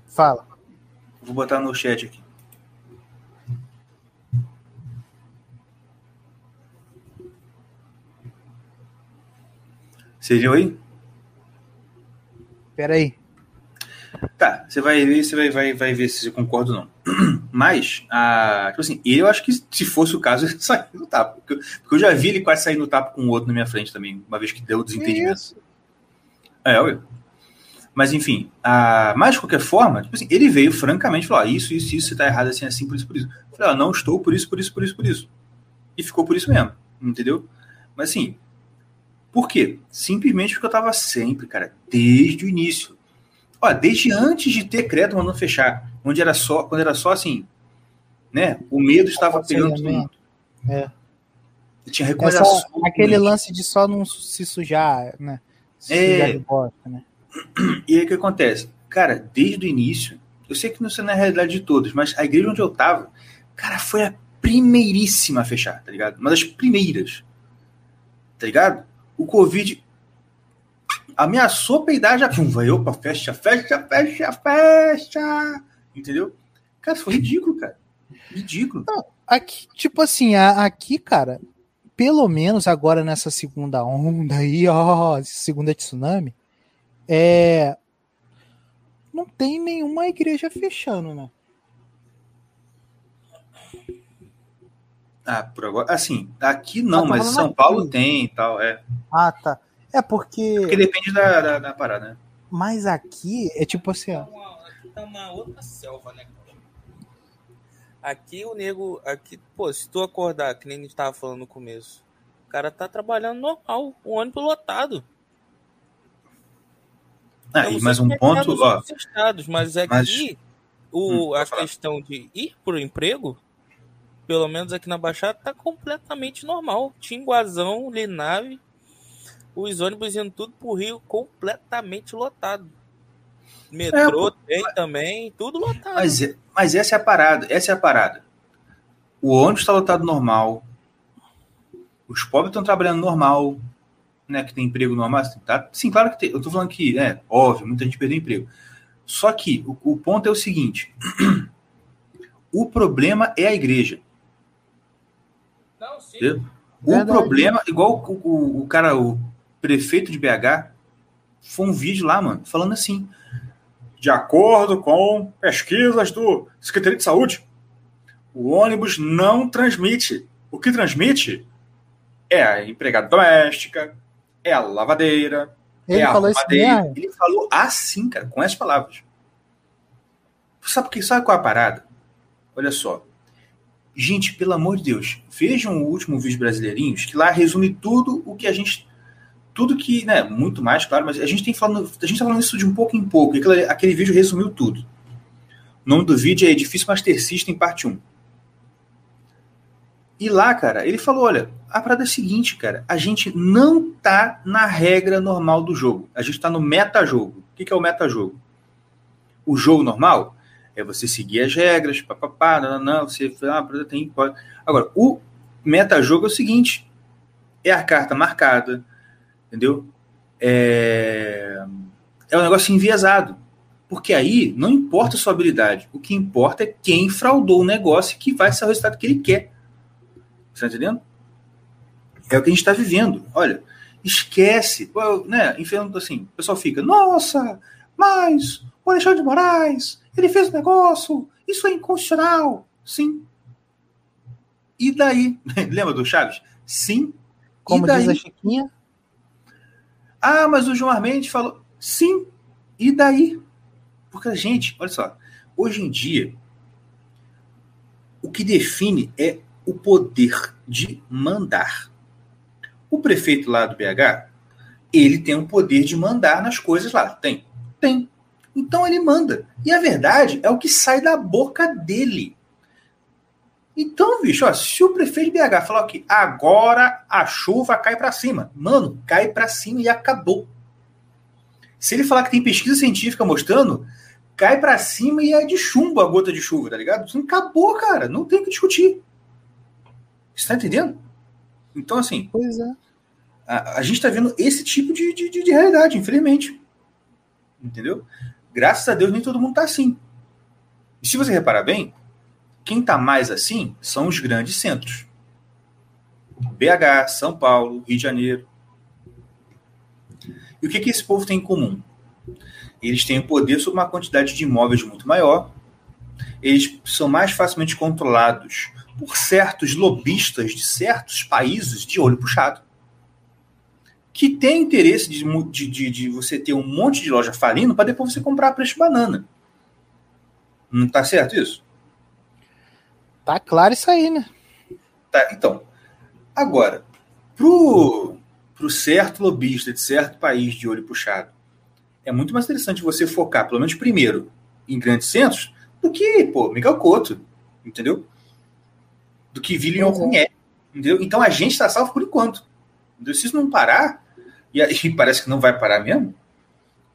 Fala. Vou botar no chat aqui. Você viu aí? Pera aí. Tá, você vai ver, você vai, vai, vai ver se eu concordo ou não. Mas, a, tipo assim, eu acho que se fosse o caso, ele sairia no tapa. Porque, porque, eu já vi ele quase sair no tapa com o outro na minha frente também, uma vez que deu o desentendimento. É, ué. Mas enfim, a, mas de qualquer forma, tipo assim, ele veio francamente falar: ah, isso, isso, isso, você tá errado assim, assim, por isso, por isso. Eu falei: ah, não estou por isso, por isso, por isso, por isso. E ficou por isso mesmo, entendeu? Mas assim, por quê? Simplesmente porque eu estava sempre, cara, desde o início. Ó, desde antes de ter crédito mandando fechar, onde era só, quando era só assim, né? O medo estava pegando todo mundo. É. Tinha recomendação. aquele lance de só não se sujar, né? Se é. Sujar de bosta, né? E aí o que acontece? Cara, desde o início, eu sei que não é na realidade de todos, mas a igreja onde eu tava, cara, foi a primeiríssima a fechar, tá ligado? Uma das primeiras. Tá ligado? O Covid ameaçou peidar, já pum, vai, opa, fecha, fecha, fecha, fecha. Entendeu? Cara, foi ridículo, cara. Ridículo. Não, aqui, tipo assim, aqui, cara, pelo menos agora nessa segunda onda aí, ó, segunda tsunami, é. Não tem nenhuma igreja fechando, né? Ah, por agora. Assim, aqui não, mas São Paulo aqui. tem e tal, é. Ah, tá. É porque. Porque depende da, da, da parada, né? Mas aqui é tipo assim, ó. Aqui tá uma outra selva, né, Aqui o nego. Aqui, pô, se tu acordar, que nem a gente tava falando no começo, o cara tá trabalhando normal, o ônibus lotado. Ah, então, mas um ponto, ó. Estados, mas aqui mas... O, hum, a questão de ir pro emprego pelo menos aqui na Baixada, tá completamente normal. Tinguazão, Linave, os ônibus indo tudo pro Rio completamente lotado. Metrô é, tem mas... também, tudo lotado. Mas, mas essa é a parada, essa é a parada. O ônibus está lotado normal. Os pobres estão trabalhando normal, né? Que tem emprego normal. Tá? Sim, claro que tem. Eu tô falando que, é óbvio, muita gente perdeu emprego. Só que o, o ponto é o seguinte: o problema é a igreja. Sim. O Verdade. problema, igual o, o, o, cara, o prefeito de BH, foi um vídeo lá, mano, falando assim. De acordo com pesquisas do Secretaria de Saúde, o ônibus não transmite. O que transmite é a empregada doméstica, é a lavadeira, ele é a falou arrumadeira. Ele falou assim, cara, com essas palavras. Sabe, que, sabe qual é a parada? Olha só. Gente, pelo amor de Deus, vejam o último vídeo Brasileirinhos, que lá resume tudo o que a gente. Tudo que, né, muito mais, claro, mas a gente tem falando. A gente tá falando isso de um pouco em pouco. Aquele, aquele vídeo resumiu tudo. O nome do vídeo é Edifício Master System, parte 1. E lá, cara, ele falou: olha, a parada é a seguinte, cara, a gente não tá na regra normal do jogo. A gente tá no metajogo. O que, que é o metajogo? O jogo normal é você seguir as regras, papapá, não, não, você ah, tem. Pode. Agora, o metajogo é o seguinte: é a carta marcada, entendeu? é, é um negócio enviesado. Porque aí não importa a sua habilidade. O que importa é quem fraudou o negócio que vai ser o resultado que ele quer. Você tá entendendo? É o que a gente está vivendo. Olha, esquece. Né, assim, o pessoal fica, nossa, mas o Alexandre de Moraes, ele fez um negócio, isso é inconstitucional. Sim. E daí? Lembra do Chaves? Sim. Como e daí? diz a Chiquinha. Ah, mas o João Armendes falou. Sim. E daí? Porque a gente, olha só, hoje em dia, o que define é o poder de mandar. O prefeito lá do BH, ele tem o poder de mandar nas coisas lá. Tem? Tem. Então ele manda. E a verdade é o que sai da boca dele. Então, bicho, ó, se o prefeito de BH falar que agora a chuva cai para cima, mano, cai para cima e acabou. Se ele falar que tem pesquisa científica mostrando, cai para cima e é de chumbo a gota de chuva, tá ligado? Acabou, cara, não tem o que discutir. Você tá entendendo? Então, assim. Pois é. A, a gente tá vendo esse tipo de, de, de, realidade, infelizmente. Entendeu? Graças a Deus, nem todo mundo tá assim. E se você reparar bem, quem tá mais assim são os grandes centros. BH, São Paulo, Rio de Janeiro. E o que, que esse povo tem em comum? Eles têm poder sobre uma quantidade de imóveis muito maior, eles são mais facilmente controlados por certos lobistas de certos países de olho puxado, que tem interesse de, de, de você ter um monte de loja falindo para depois você comprar a preço banana. Não tá certo isso? Tá claro isso aí, né? Tá, então. Agora, pro, pro certo lobista de certo país de olho puxado, é muito mais interessante você focar, pelo menos primeiro, em grandes centros, do que, pô, Miguel Couto, entendeu? Do que Vila Alcunhé, é. entendeu? Então a gente está salvo por enquanto. Entendeu? Se isso não parar, e, e parece que não vai parar mesmo,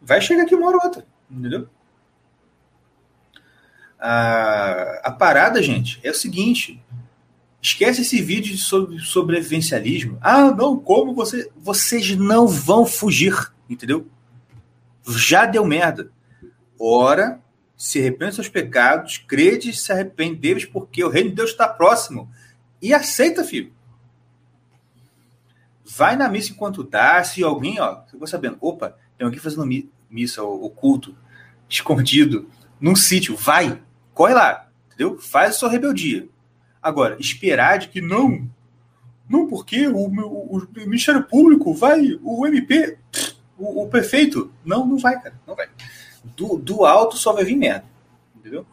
vai chegar aqui uma hora ou outra, entendeu? A, a parada, gente, é o seguinte: esquece esse vídeo sobre sobrevivencialismo. Ah, não, como você. Vocês não vão fugir, entendeu? Já deu merda. Ora, se arrepende seus pecados, crede se arrepende porque o reino de Deus está próximo. E aceita, filho. Vai na missa enquanto dá. Se alguém, ó, você vai sabendo, opa, tem alguém fazendo missa, o culto, escondido, num sítio, vai, corre lá, entendeu? Faz a sua rebeldia. Agora, esperar de que não, não porque o, o, o Ministério Público vai, o MP, o, o, prefeito, não, não vai, cara, não vai. Do, do alto só vai vir merda, entendeu?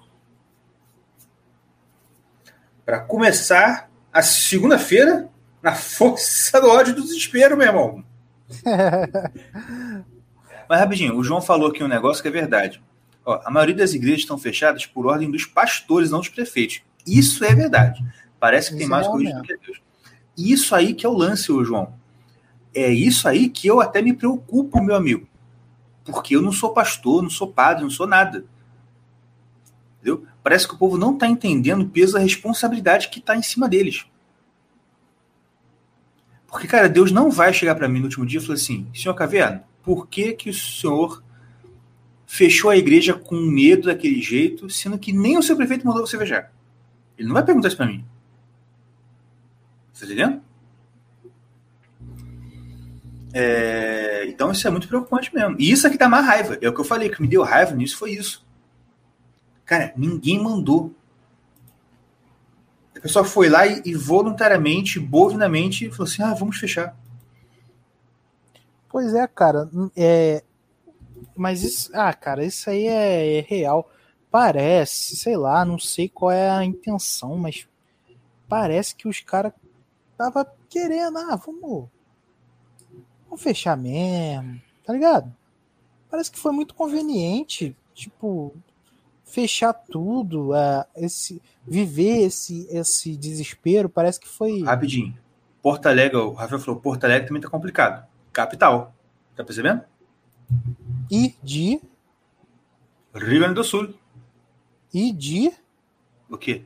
Para começar a segunda-feira na força do ódio do desespero, meu irmão. Mas rapidinho, o João falou aqui um negócio que é verdade. Ó, a maioria das igrejas estão fechadas por ordem dos pastores, não dos prefeitos. Isso é verdade. Parece que isso tem mais é coisa do que Deus. Isso aí que é o lance, ô João. É isso aí que eu até me preocupo, meu amigo. Porque eu não sou pastor, não sou padre, não sou nada. Entendeu? Parece que o povo não está entendendo o peso da responsabilidade que está em cima deles. Porque, cara, Deus não vai chegar para mim no último dia e falar assim: Senhor Caverna, por que, que o senhor fechou a igreja com medo daquele jeito, sendo que nem o seu prefeito mandou você fechar. Ele não vai perguntar isso para mim. Você tá entendendo? É, então isso é muito preocupante mesmo. E isso aqui dá mais raiva. É o que eu falei, que me deu raiva nisso foi isso. Cara, ninguém mandou. A pessoa foi lá e, e voluntariamente, bovinamente, falou assim: ah, vamos fechar. Pois é, cara. É, mas isso, ah, cara, isso aí é, é real. Parece, sei lá, não sei qual é a intenção, mas parece que os caras tava querendo, ah, vamos, vamos fechar mesmo, tá ligado? Parece que foi muito conveniente, tipo, fechar tudo, uh, esse, viver esse, esse desespero, parece que foi. Rapidinho. Porto Alegre, o Rafael falou, Porto Alegre também tá complicado. Capital. Tá percebendo? E de. Rio Grande do Sul. E de. O quê?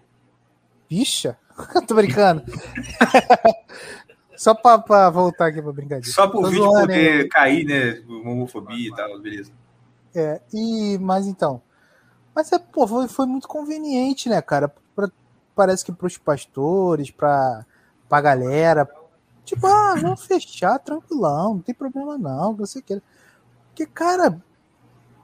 Bicha? Tô brincando. Só pra, pra voltar aqui pra brincadeira. Só pro Tô vídeo zoando, poder hein? cair, né? Homofobia e tal, beleza. É, e, mas então. Mas é, pô, foi, foi muito conveniente, né, cara? Pra- parece que pros pastores, pra, pra galera. Tipo, ah, vamos fechar tranquilão, não tem problema não, que você queira. Porque, cara,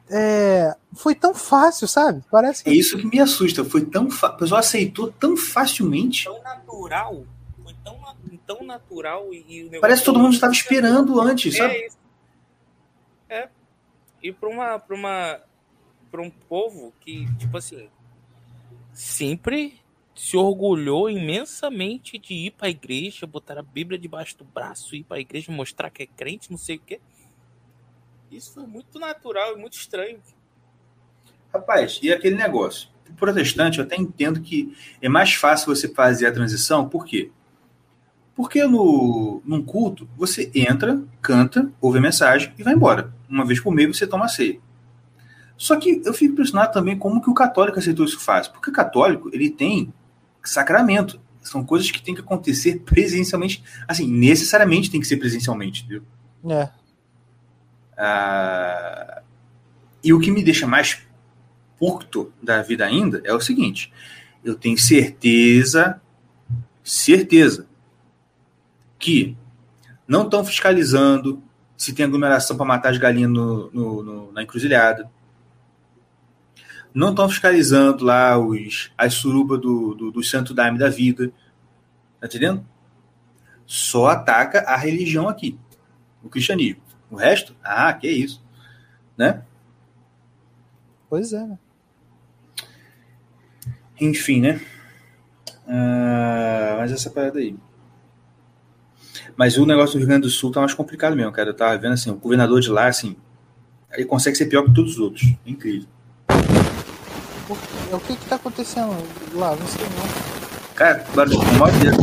é, foi tão fácil, sabe? Parece É que. isso que me assusta. Foi tão fa... O pessoal aceitou tão facilmente. Tão natural. Foi tão, tão natural e, e o negócio. Parece que todo mundo estava esperando antes, sabe? É isso. É. E para uma, pra uma, para um povo que, tipo assim, sempre se orgulhou imensamente de ir para a igreja, botar a Bíblia debaixo do braço, ir para a igreja, mostrar que é crente, não sei o quê. Isso foi muito natural e muito estranho. Rapaz, e aquele negócio? O protestante, eu até entendo que é mais fácil você fazer a transição, por quê? Porque no, num culto, você entra, canta, ouve a mensagem e vai embora. Uma vez por mês você toma ceia. Só que eu fico impressionado também como que o católico aceitou isso fácil. Porque o católico, ele tem sacramento. São coisas que tem que acontecer presencialmente. Assim, necessariamente tem que ser presencialmente, entendeu? É, Ah, e o que me deixa mais puto da vida ainda é o seguinte: eu tenho certeza, certeza, que não estão fiscalizando se tem aglomeração para matar as galinhas no, no- no- na encruzilhada. Não estão fiscalizando lá os, as surubas do, do, do santo daime da vida. Tá entendendo? Só ataca a religião aqui, o cristianismo. O resto, ah, que isso. Né? pois é, né? Enfim, né? Ah, mas essa parada aí. Mas o negócio do Rio Grande do Sul tá mais complicado mesmo, cara. Eu tava vendo assim, o governador de lá, assim, ele consegue ser pior que todos os outros. É incrível. O, o que que tá acontecendo lá? Não sei não. Cara, barulho de maior dedo.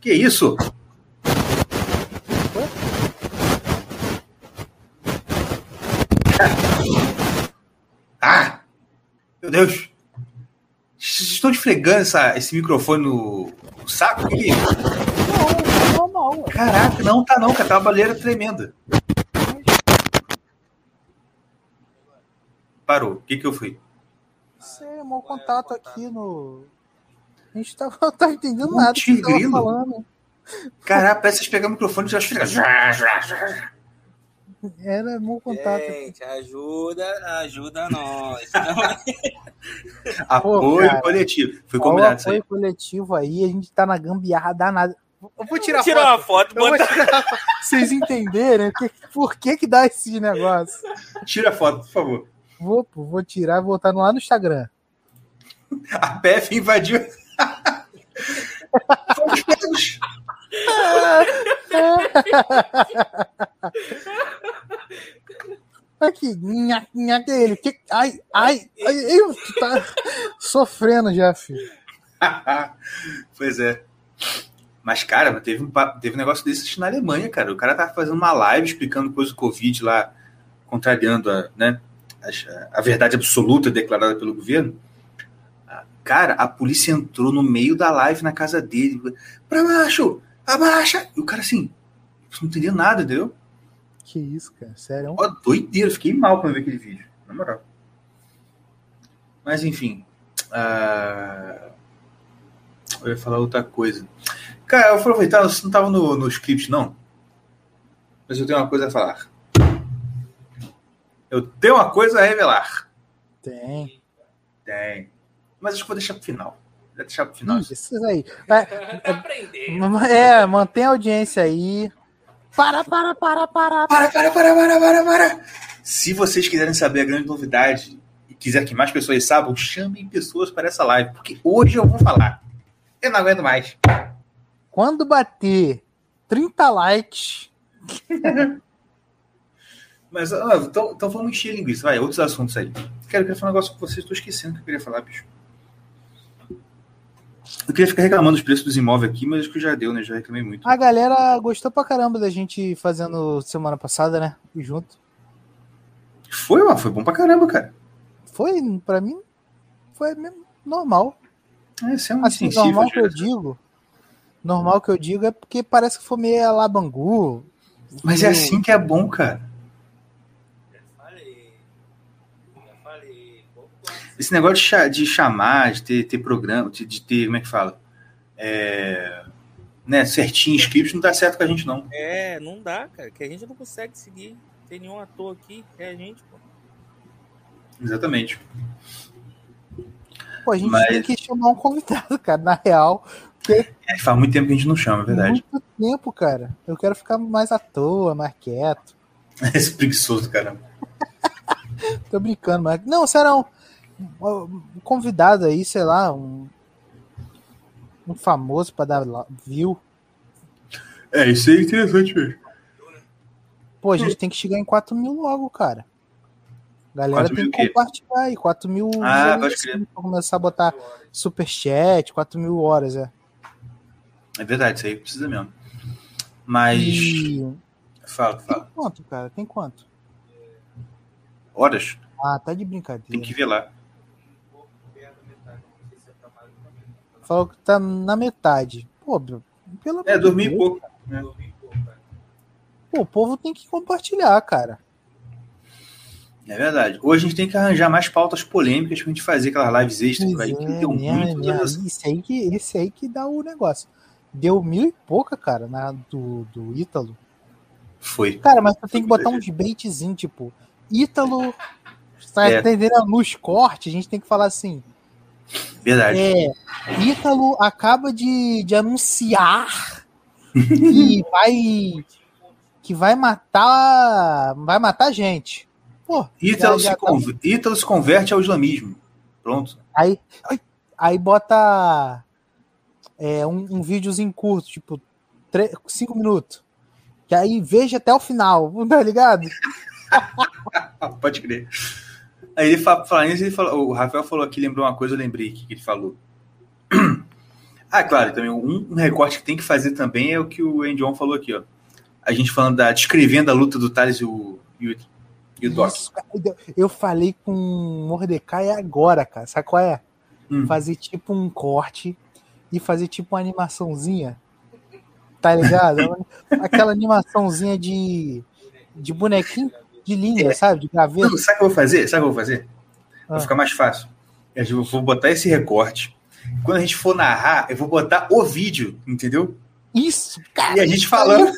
Que isso? Ah! Meu Deus! Estão esfregando essa, esse microfone no, no saco? É isso? Não, é normal. ué. Caraca, não tá não, cara. Tá uma baleira tremenda. Parou. O que que eu fui? Você é mau contato aqui no. A gente tava, não tá entendendo Um nada do que você falando. Caraca, parece que vocês pegam o microfone e já esfregam. Era mau contato. Gente, ajuda, ajuda nós. Apoio cara. coletivo. Foi combinado isso aí. apoio coletivo aí? A gente tá na gambiarra danada. Eu vou tirar Tirar uma foto. botar. tirar vocês entenderem que, por que que dá esse negócio. Tira a foto, por favor. Vou, pô, vou tirar e botar lá no Instagram. A PF invadiu. Fomos pegos. Aqui, nha, nha, que é. Que, ai, ai, ai, eu, tá sofrendo já, filho. pois é. Mas, cara, teve um, teve um negócio desse na Alemanha, cara. O cara tava fazendo uma live explicando coisa do Covid lá, contrariando a, né, a verdade absoluta declarada pelo governo. Cara, a polícia entrou no meio da live na casa dele. Pra baixo! Abaixa! E o cara assim, não entendeu nada, entendeu? Que isso, cara, sério. Ó, doideira, fiquei mal quando vi aquele vídeo, na moral. Mas enfim. ah, Eu ia falar outra coisa. Cara, eu vou aproveitar, você não tava no, no script, não. Mas eu tenho uma coisa a falar. Eu tenho uma coisa a revelar. Tem. Tem. Mas acho que vou deixar pro final. Vou deixar pro final. Isso aí. Vai, Aprender. é, mantém a audiência aí. Para, para, para, para. Para, para, para, para, para, para. Se vocês quiserem saber a grande novidade e quiser que mais pessoas saibam, chamem pessoas para essa live, porque hoje eu vou falar. Eu não aguento mais. Quando bater 30 likes, Mas, ah, então, então vamos encher linguiça. Vai, outros assuntos aí. Quero, quero falar um negócio com vocês, estou esquecendo o que eu queria falar, bicho. Eu queria ficar reclamando dos preços dos imóveis aqui, mas acho que já deu, né? Já reclamei muito. a galera gostou pra caramba da gente fazendo semana passada, né? Junto. Foi, ó, foi bom pra caramba, cara. Foi, pra mim, foi mesmo normal. É, você é um Assim, normal que eu digo. Normal que eu digo é porque parece que foi meio alabangu. Mas é assim que é bom, cara. Já falei. Já falei. Pô, Esse negócio de, cha- de chamar, de ter, ter programa, de, de ter, como é que fala? É, né, certinho script não dá certo com a gente, não. É, não dá, cara, que a gente não consegue seguir. Tem nenhum ator aqui, é a gente, pô. Exatamente. Pô, a gente Mas- tem que chamar um convidado, cara, na real. É, faz muito tempo que a gente não chama, é verdade. Muito tempo, cara. Eu quero ficar mais à toa, mais quieto. Esse preguiçoso do caramba. Tô brincando, mas. Não, será um, convidado aí, sei lá, um, um famoso pra dar view. É, isso aí é interessante mesmo. Pô, a gente tem que chegar em 4 mil logo, cara. Galera 4 tem que compartilhar aí. 4 mil Ah, crer. pra começar a botar superchat, 4 mil horas, é. É verdade, isso aí precisa mesmo. Mas. E. Fala, Tem fala. quanto, cara? Tem quanto? Horas? Ah, tá de brincadeira. Tem que ver lá. Falou que tá na metade. Pô, pelo É, dormir Deus, pouco. Pô, o povo tem que compartilhar, cara. É verdade. Hoje a gente tem que arranjar mais pautas polêmicas pra gente fazer aquelas lives extras. Pois Vai, que é, deu né, muito. né, esse, aí que, esse aí que dá o negócio. Deu mil e pouca, cara, na, do, do Ítalo. Foi. Cara, mas tu tem que botar uns baitzinho, tipo, Ítalo. Tá É. entendendo? Nos cortes, a gente tem que falar assim. Verdade. É, Ítalo acaba de, de anunciar que vai que vai matar vai matar gente. Pô, Ítalo, se tá- conv- Ítalo se converte ao islamismo. Pronto. aí, aí, bota é, um, um videozinho curto, tipo 5 minutos. Que aí veja até o final, tá ligado? Pode crer. Aí ele fala, ele falou, o Rafael falou aqui, lembrou uma coisa, eu lembrei que ele falou. Ah, claro, também um, um recorte que tem que fazer também é o que o Andy On falou aqui, ó. A gente falando da. descrevendo a luta do Thales e o, e o, e o Doc. Isso. Eu falei com o Mordecai agora, cara. Sabe qual é? Hum. Fazer tipo um corte e fazer tipo uma animaçãozinha. Tá ligado? Aquela animaçãozinha de, de bonequinho de linha, sabe? De gaveta. Não, sabe o que eu vou fazer? Sabe o que eu vou fazer? Vai Ah. ficar mais fácil. Eu vou botar esse recorte. Quando a gente for narrar, eu vou botar o vídeo, entendeu? Isso, cara. E a gente falando.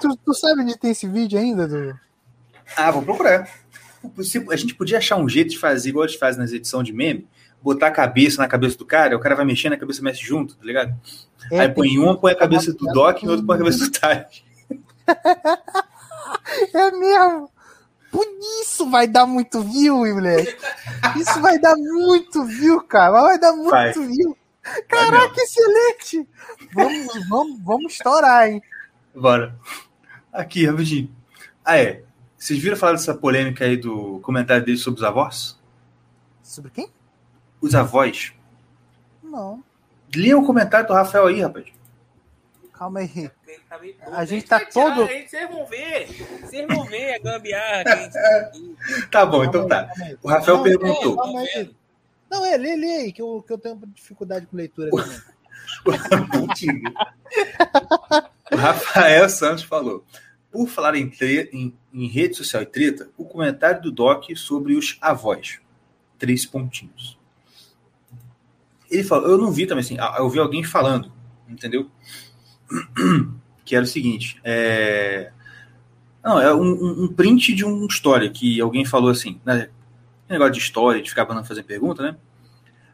Tu, tu sabe onde tem esse vídeo ainda, do Ah, vou procurar. A gente podia achar um jeito de fazer, igual a gente faz nas edições de meme, botar a cabeça na cabeça do cara, o cara vai mexendo, a cabeça mexe junto, tá ligado? É, Aí põe um, põe a cabeça do Doc e outro põe a cabeça do Thales. É mesmo. Por isso vai dar muito view, moleque. Isso vai dar muito view, cara. Vai dar muito Vai. view. Caraca, excelente. Vamos, vamos, vamos estourar, hein? Bora. Aqui, rapidinho. Ah, é. Vocês viram falar dessa polêmica aí do comentário dele sobre os avós? Sobre quem? Os avós. Não. Leiam o comentário do Rafael aí, rapaz. Calma aí. Tá meio A gente tá todo- gente, Vocês vão ver. Vocês vão ver a gambiarra tá. Tá bom, então tá. O Rafael Não, perguntou. Não, é, lê, lê aí, que eu, que eu tenho dificuldade com leitura também. O Rafael Santos falou. Por falar em, tre- em- em rede social e treta, o comentário do Doc sobre os avós. Três pontinhos. Ele falou, eu não vi também assim, eu vi alguém falando, entendeu? Que era o seguinte, é... Não, é um, um- print de uma história que alguém falou assim, né? Negócio de história, de ficar mandando fazer pergunta, né?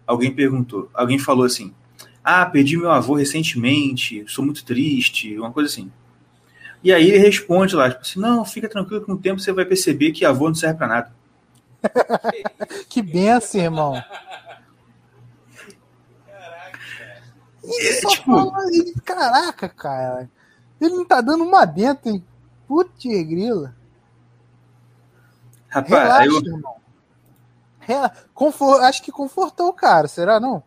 Alguém perguntou, alguém falou assim, ah, perdi meu avô recentemente, sou muito triste, uma coisa assim. E aí ele responde lá, tipo assim, não, fica tranquilo com o tempo você vai perceber que avô não serve pra nada. Que benção, irmão. Ele É, tipo- fala, ele, caraca, cara. Ele não tá dando uma dentro, hein? Putz, grila. Rapaz, Relaxa, eu, irmão. Rela- Acho que confortou o cara, será não?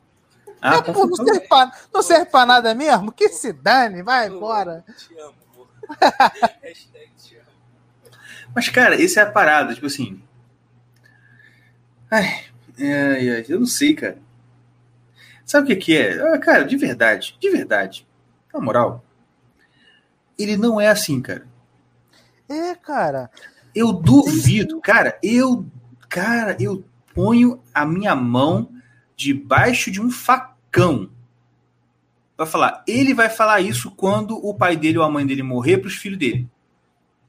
ah, É, pô, não, serve pra... não serve pra nada mesmo? Que se dane, vai embora. Te amo, pô. Hashtag te amo. Mas, cara, essa é a parada, tipo assim. Ai, ai, ai, eu não sei, cara. Sabe o que, que é? Ah, cara, de verdade, de verdade. Na moral, ele não é assim, cara. É, cara. Eu duvido, cara, eu, cara, eu ponho a minha mão debaixo de um facão para falar. Ele vai falar isso quando o pai dele ou a mãe dele morrer para os filhos dele.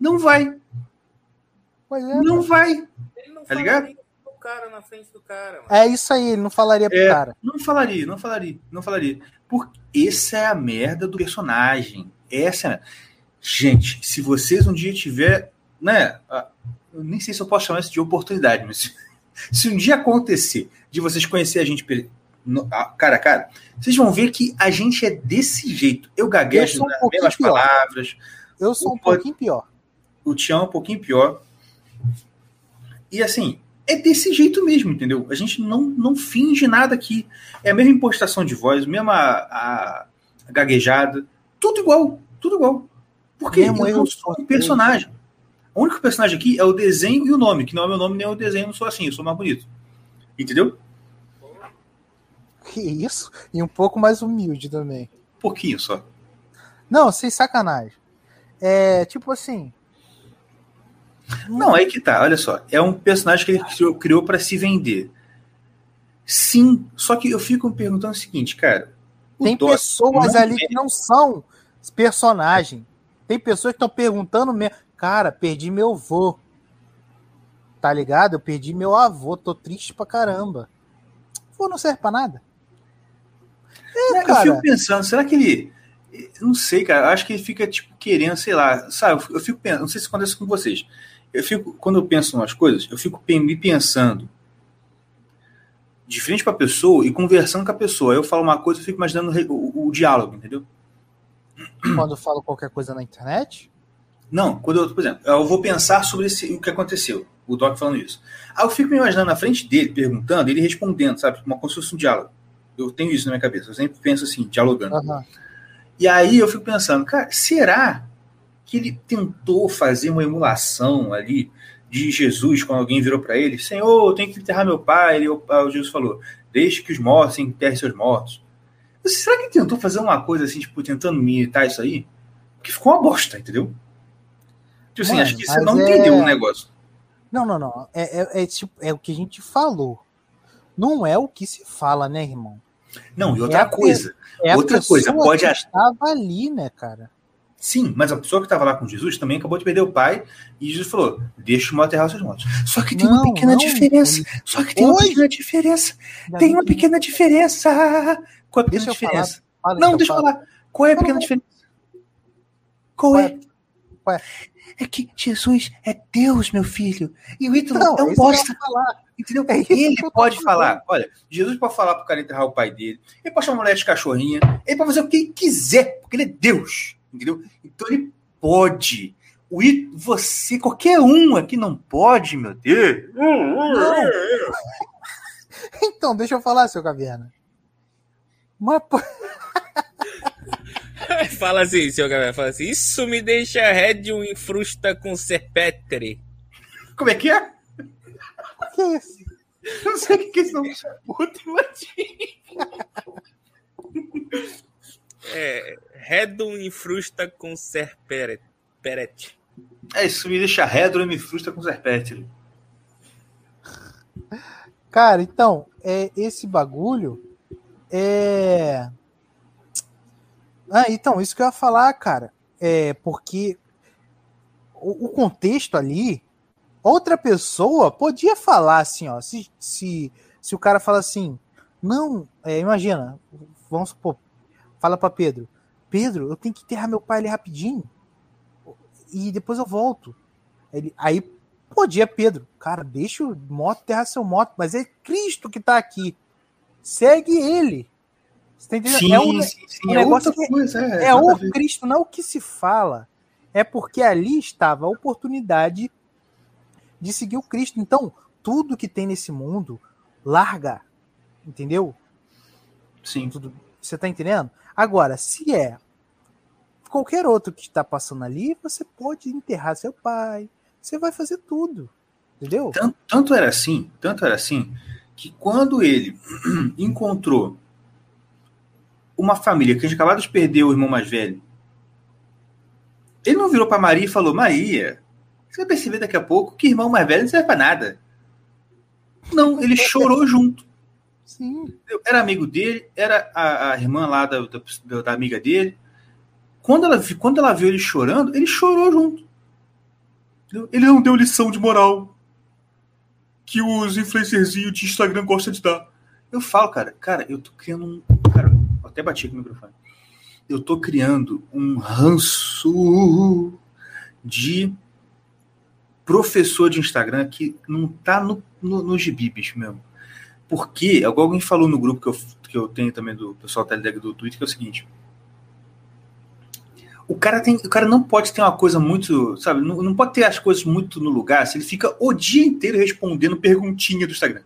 Não vai. Pois é, Não vai. Ele não Tá ligado? falaria pro cara na frente do cara, mano. É isso aí, ele não falaria pro É. cara. Não falaria, não falaria, não falaria. Porque essa é a merda do personagem. Essa é a... Gente, se vocês um dia tiver, né, eu nem sei se eu posso chamar isso de oportunidade, mas se, se um dia acontecer de vocês conhecer a gente cara a cara, vocês vão ver que a gente é desse jeito. Eu Eu gaguejo sou um pouquinho mesmas pior. palavras, Eu sou um Pode- pouquinho pior. o Tião é um pouquinho pior. E assim, é desse jeito mesmo, entendeu? A gente não, não finge nada aqui. É a mesma impostação de voz, mesma a, a gaguejada, tudo igual, tudo igual. Porque Mesmo eu sou um personagem. O único personagem aqui é o desenho e o nome, que não é meu nome nem o desenho, eu não sou assim, eu sou mais bonito. Entendeu? Que isso? E um pouco mais humilde também. Um pouquinho só. Não, sem sacanagem. É tipo assim. Não, aí que tá, olha só. É um personagem que ele criou, criou para se vender. Sim, só que eu fico me perguntando o seguinte, cara. O Tem pessoas não ali é- que não são personagem. Tem pessoas que estão perguntando mesmo. Cara, perdi meu avô. Tá ligado? Eu perdi meu avô. Tô triste pra caramba. Vô não serve pra nada. É, Eu cara. fico pensando, será que ele. eu Não sei, cara. eu Acho que ele fica, tipo, querendo, sei lá. Sabe, eu fico pensando, não sei se acontece com vocês. Eu fico, quando eu penso umas coisas, eu fico me pensando de frente pra pessoa e conversando com a pessoa. Eu falo uma coisa, eu fico imaginando o, o- diálogo, entendeu? Quando eu falo qualquer coisa na internet. Não, quando eu, por exemplo, eu vou pensar sobre esse- o que aconteceu, o Doc falando isso. Aí eu fico me imaginando na frente dele, perguntando, ele respondendo, sabe? Como se fosse um diálogo. Eu tenho isso na minha cabeça, eu sempre penso assim, dialogando. Aham. E aí eu fico pensando, cara, será que ele tentou fazer uma emulação ali de Jesus quando alguém virou para ele? Senhor, eu tenho que enterrar meu pai. Ele, o Jesus falou, deixe que os mortos enterrem seus mortos. Será que ele tentou fazer uma coisa assim, tipo, tentando imitar isso aí? Porque ficou uma bosta, entendeu? Tipo assim, Mano, acho que você não é- entendeu o negócio. Não, não, não. É, é, é tipo, é o que a gente falou. Não é o que se fala, né, irmão? Não, e É outra coisa. É Outra coisa, pode que ach- estava ali, né, cara? Sim, mas a pessoa que estava lá com Jesus também acabou de perder o pai e Jesus falou: deixa o mal aterrar os seus mortos. Só que tem uma Não, pequena não, diferença. Só que tem uma Oi? pequena diferença. Tem uma pequena diferença. Qual é a pequena Deixa falar. diferença? Não, deixa eu falar. Qual é a Não, pequena não. diferença? Qual é? é? Qual é? É que Jesus é Deus, meu filho. E o Ítalo Não, é um bosta. falar. Entendeu? É ele pode falar. Olha, Jesus pode falar pro cara enterrar o pai dele. Ele pode chamar a mulher de cachorrinha. Ele pode fazer o que ele quiser, porque ele é Deus. Entendeu? Então ele pode. O Í- você, qualquer um aqui não pode, meu Deus. Não. Então, deixa eu falar, seu caverna. Mas, Fala assim, seu galera, fala assim, isso me deixa rédio em frusta com serpetre. Como é que é? que é isso? Eu não sei o que que é isso. não. Puta, É, redum em frusta com perete. É isso, me deixa rédro e me frustra com serpente. Cara, então, é, esse bagulho é. Ah, então, isso que eu ia falar, cara. É porque o, o contexto ali, outra pessoa podia falar assim, ó. Se, se, se o cara fala assim, não, é, imagina, vamos supor, fala pra Pedro, Pedro, eu tenho que enterrar meu pai ali rapidinho e depois eu volto. Ele, aí podia Pedro, cara, deixa o moto enterrar seu moto, mas é Cristo que tá aqui. Segue ele. Você tá entendendo? Sim, é um, sim, sim. o É negócio outra que- coisa. É, é o. Cristo, não é o que se fala. É porque ali estava a oportunidade de seguir o Cristo. Então, tudo que tem nesse mundo, larga. Entendeu? Sim. Tudo, você tá entendendo? Agora, se é qualquer outro que está passando ali, você pode enterrar seu pai. Você vai fazer tudo. Entendeu? Tanto, tanto era assim, tanto era assim, que quando ele encontrou uma família que a gente acabou de perder o irmão mais velho. Ele não virou para Maria e falou: Maria, você vai perceber daqui a pouco que irmão mais velho não serve para nada. Não, ele chorou junto. Sim. Era amigo dele, era a, a irmã lá da, da, da, amiga dele. Quando ela, quando ela viu ele chorando, ele chorou junto. Ele não deu lição de moral que os influencerzinhos de Instagram gostam de dar. Eu falo, cara, cara, eu tô criando um. Cara, até bati aqui no microfone. Eu tô criando um ranço de professor de Instagram que não tá no, no, no gibi, bicho mesmo. Porque, alguém falou no grupo que eu, que eu tenho também do pessoal da do Twitter, que é o seguinte. O cara, tem, o cara não pode ter uma coisa muito, sabe? Não, não pode ter as coisas muito no lugar se ele fica o dia inteiro respondendo perguntinha do Instagram.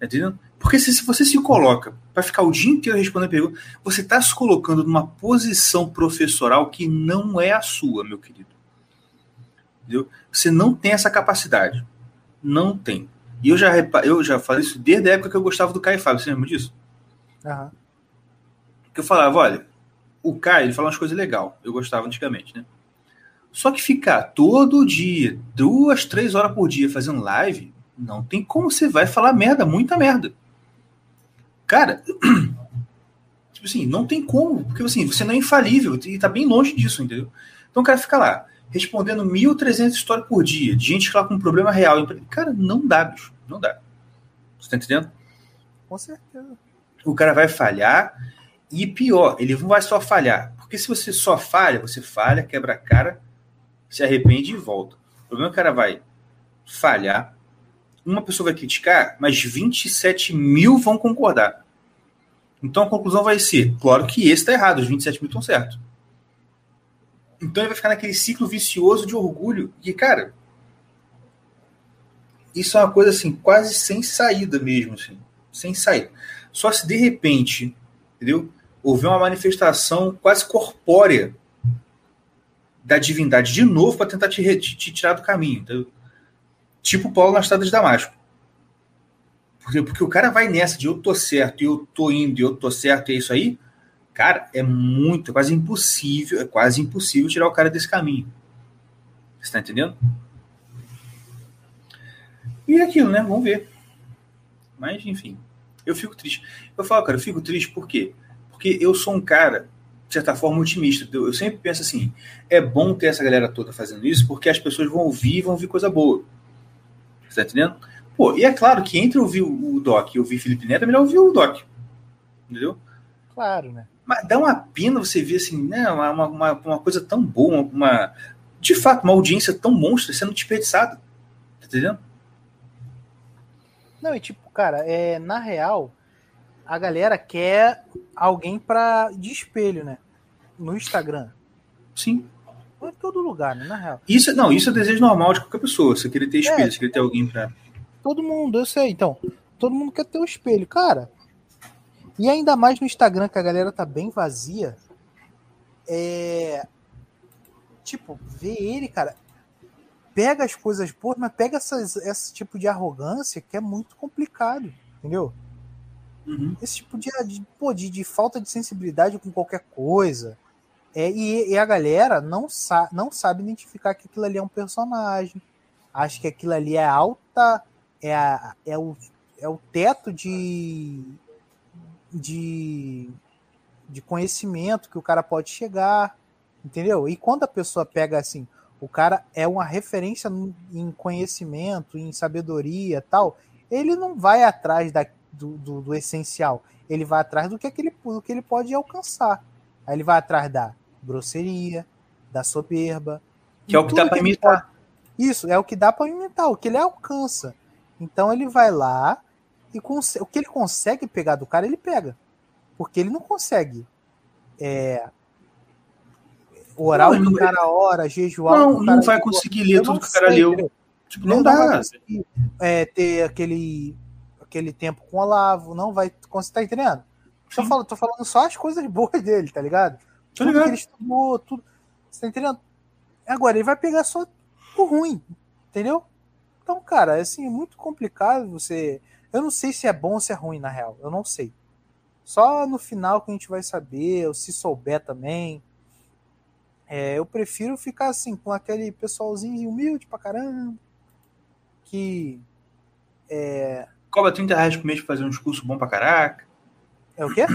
Entendendo? Porque se, se você se coloca para ficar o dia inteiro respondendo perguntas, você está se colocando numa posição professoral que não é a sua, meu querido. Entendeu? Você não tem essa capacidade. Não tem. E eu já, eu já falei isso desde a época que eu gostava do Caio Fábio. Você lembra disso? Uhum. Que eu falava, olha, o Caio ele fala umas coisas legais. Eu gostava antigamente, né? Só que ficar todo dia, duas, três horas por dia fazendo live, não tem como você vai falar merda, muita merda. Cara, tipo assim, não tem como, porque assim, você não é infalível e tá bem longe disso, entendeu? Então o cara fica lá, respondendo 1.300 histórias por dia, de gente que lá com um problema real. Cara, não dá, bicho, não dá. Você tá entendendo? Com certeza. O cara vai falhar e pior, ele não vai só falhar, porque se você só falha, você falha, quebra a cara, se arrepende e volta. O problema é que o cara vai falhar, uma pessoa vai criticar, mas 27 mil vão concordar. Então a conclusão vai ser: claro que esse está errado, os 27 mil estão certos. Então ele vai ficar naquele ciclo vicioso de orgulho. E, cara, isso é uma coisa assim, quase sem saída mesmo, assim, sem saída. Só se de repente, entendeu? Houver uma manifestação quase corpórea da divindade de novo para tentar te, te, tirar do caminho, entendeu? Tipo Paulo na estrada de Damasco. Porque, porque o cara vai nessa de eu tô certo, eu tô indo, e eu tô certo, e é isso aí. Cara, é muito, é quase impossível, é quase impossível tirar o cara desse caminho. Você tá entendendo? E é aquilo, né? Vamos ver. Mas, enfim, eu fico triste. Eu falo, cara, eu fico triste por quê? Porque eu sou um cara, de certa forma, otimista. Eu sempre penso assim: é bom ter essa galera toda fazendo isso, porque as pessoas vão ouvir e vão ouvir coisa boa. Você tá entendendo? Pô, e é claro que entre ouvir o Doc e ouvir Felipe Neto, é melhor ouvir o Doc. Entendeu? Claro, né? Mas dá uma pena você ver assim, né, uma, uma, uma coisa tão boa, uma, de fato, uma audiência tão monstra sendo desperdiçada. Tá entendendo? Não, e tipo, cara, é, na real, a galera quer alguém para de espelho, né? No Instagram. Sim. Em todo lugar, né? Na real. Isso, não, isso é desejo normal de qualquer pessoa. Você querer ter espelho, é, você querer ter alguém pra. Todo mundo, eu sei. Então, todo mundo quer ter o um espelho. Cara, e ainda mais no Instagram, que a galera tá bem vazia. É. Tipo, ver ele, cara. Pega as coisas boas, mas pega essas, esse tipo de arrogância que é muito complicado, entendeu? Uhum. Esse tipo de, de, pô, de, de, falta de sensibilidade com qualquer coisa. É, e, e, a galera não, sa não sabe identificar que aquilo ali é um personagem. Acho que aquilo ali é alta. É, a, é, o, é o teto de, de, de conhecimento que o cara pode chegar, entendeu? E quando a pessoa pega assim, o cara é uma referência em conhecimento, em sabedoria tal, ele não vai atrás da, do, do, do, essencial, ele vai atrás do que, é do que ele pode alcançar. Aí ele vai atrás da grosseria, da soberba. Que é o que dá para imitar. Pode... Isso, é o que dá para imitar, o que ele alcança. Então ele vai lá, e o que ele consegue pegar do cara, ele pega. Porque ele não consegue é, orar não, o cara a hora, jejuar. Não, não vai conseguir ler tudo que o cara leu. Tipo, não, não dá. É, ter aquele, aquele tempo com o Olavo, não vai. Você tá entendendo? Tô falando, tô falando só as coisas boas dele, tá ligado? Tô ligado. que ele estudou, tudo. Você tá entendendo? Agora, ele vai pegar só o ruim, entendeu? Então, cara, assim, é muito complicado você eu não sei se é bom ou se é ruim, na real. Eu não sei. Só no final que a gente vai saber, ou se souber também. É, eu prefiro ficar assim, com aquele pessoalzinho humilde pra caramba. Que. É, Cobra 30 reais por mês pra fazer uns cursos bom pra caraca. é o quê?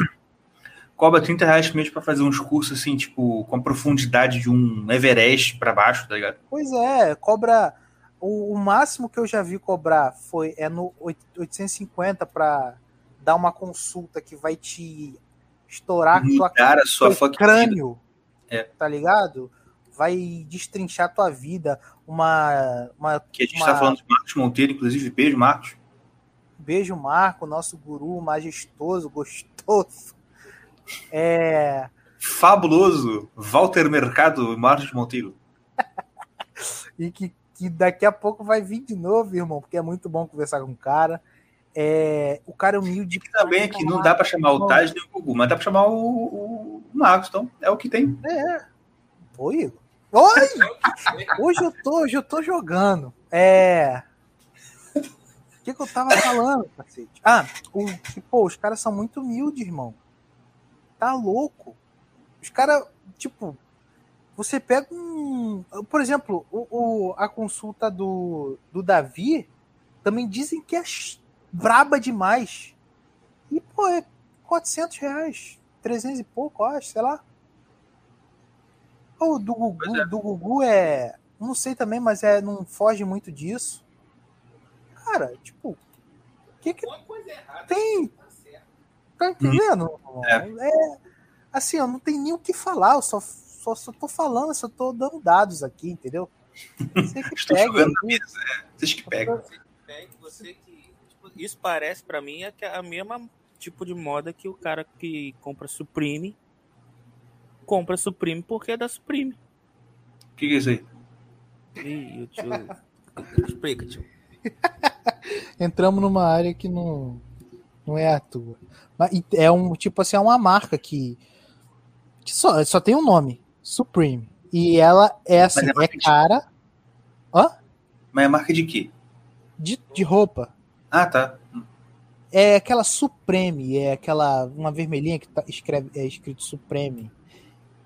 Cobra 30 reais por mês pra fazer uns cursos assim, tipo, com a profundidade de um Everest pra baixo, tá ligado? Pois é, cobra. O, o máximo que eu já vi cobrar foi é no 8- 850 para dar uma consulta que vai te estourar tua, Mudar a sua teu fucking vida. É. Tá ligado? Vai destrinchar tua vida. Uma. uma Que a gente uma- tá falando de Marcos Monteiro, inclusive, beijo, Marcos. Beijo, Marco, nosso guru majestoso, gostoso. É. Fabuloso Walter Mercado e Marcos Monteiro. E que, que daqui a pouco vai vir de novo, irmão, porque é muito bom conversar com o cara. É, o cara é humilde. Que também aqui não dá pra chamar o Taj nem o Gugu, mas dá pra chamar o, o Marcos, então é o que tem. Oi, Igor. Oi! Hoje eu tô, hoje eu tô jogando. É. O que, que eu tava falando, cacete? Ah, o, que, pô, os caras são muito humildes, irmão. Tá louco. Os caras, tipo, você pega um. Por exemplo, o, o- a consulta do, do Davi também dizem que é braba demais. E, pô, é 400 reais. 300 e pouco, acho, sei lá. O do Gugu, é. do Gugu é. Não sei também, mas é, não foge muito disso. Cara, tipo. Que que tem? Tá entendendo? É. assim, eu não tenho nem o que falar, eu só, só, só tô falando, só tô dando dados aqui, entendeu? Você que Estou pega jogando na aí. mesa, é. Vocês que pegam. É, você que. Isso parece pra mim é é a mesma tipo de moda que o cara que compra Supreme compra Supreme porque é da Supreme. O que, que é isso aí? Ih, o tio. Explica, tio. entramos numa área que não, não é a tua. Mas é um tipo assim, é uma marca que, que só, só tem um nome, Supreme. E ela é assim, é é, marca de- cara Mas é marca de quê? de, de roupa. Ah, tá. É aquela Supreme, é aquela uma vermelhinha que tá, escreve, é escrito Supreme.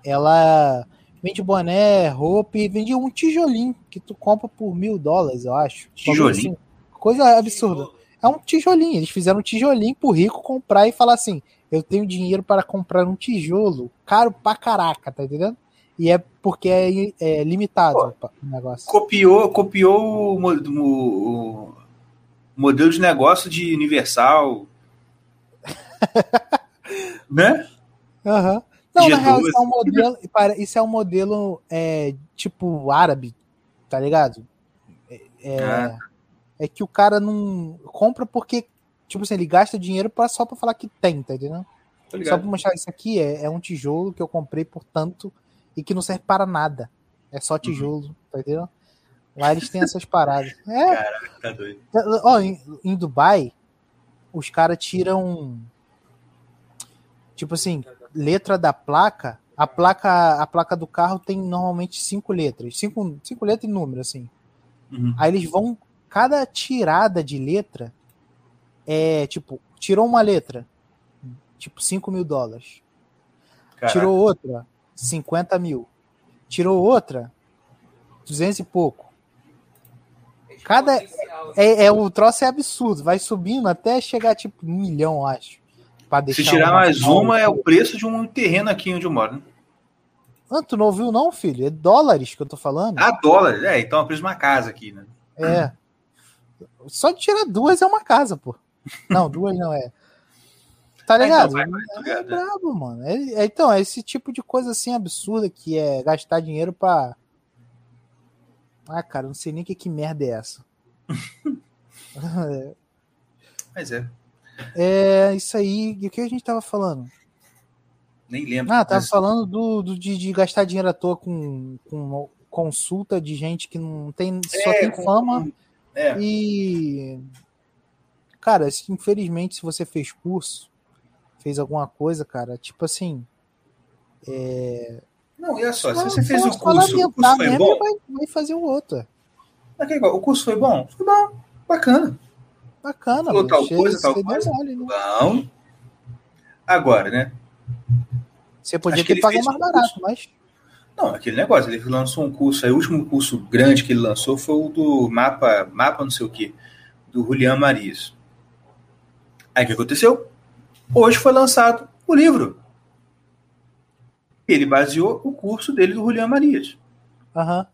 Ela vende boné, roupa e vende um tijolinho que tu compra por mil dólares, eu acho. Tijolinho? Assim, coisa absurda. É um tijolinho. Eles fizeram um tijolinho pro rico comprar e falar assim: eu tenho dinheiro para comprar um tijolo caro pra caraca, tá entendendo? E é porque é, é limitado Pô. o negócio. Copiou, copiou o, o modelo de negócio de Universal. né? Aham. Não, na G12. real, isso é um modelo, isso é um modelo é, tipo árabe, tá ligado? É, é, Ah. é que o cara não compra porque, tipo assim, ele gasta dinheiro pra, só pra falar que tem, tá entendendo? Só pra mostrar isso aqui é, é um tijolo que eu comprei por tanto e que não serve para nada. É só tijolo, tá entendendo? Lá eles têm essas paradas. É, Caraca, tá doido. Ó, em, em Dubai, os caras tiram. Tipo assim, letra da placa. A placa, a placa do carro tem normalmente cinco letras. Cinco, cinco letras e número, assim. Uhum. Aí eles vão. Cada tirada de letra é tipo, tirou uma letra, tipo 5 mil dólares. Caraca. Tirou outra, 50 mil. Tirou outra, 200 e pouco. Cada. É, é, o troço é absurdo, vai subindo até chegar tipo um milhão, eu acho. Se tirar mais uma, é o preço de um terreno aqui onde eu moro. Né? Ah, tu não ouviu, não, filho? É dólares que eu tô falando. Ah, dólar. É, então é o preço de uma casa aqui, né? É. Só de tirar duas é uma casa, pô. Não, duas não é. Tá Ah, então ligado? vai, vai, tô é ligado, é. brabo, mano. É, é- então, é esse tipo de coisa assim absurda que é gastar dinheiro pra. Ah, cara, não sei nem que, que merda é essa. Mas é. É isso aí. E o que a gente tava falando? Nem lembro. Ah, tava Mas- falando do, do- de, de gastar dinheiro à toa com, com consulta de gente que não tem. Só É, tem com- fama. É. E. Cara, infelizmente, se você fez curso, fez alguma coisa, cara, tipo assim. Não, olha só, se você fez o curso, o curso foi bom? Vai, vai fazer o outro. O curso foi bom? Foi bom. Bacana. Bacana, Falou tal coisa, tal coisa. mole, né? Bom. Agora, né? Você podia ter pago mais um barato, mas. Não, aquele negócio, ele lançou um curso, aí o último curso grande que ele lançou foi o do mapa, mapa não sei o que, do Julian Marias. Aí o que aconteceu? Hoje foi lançado o livro. Ele baseou o curso dele do Julian Marias. Aham.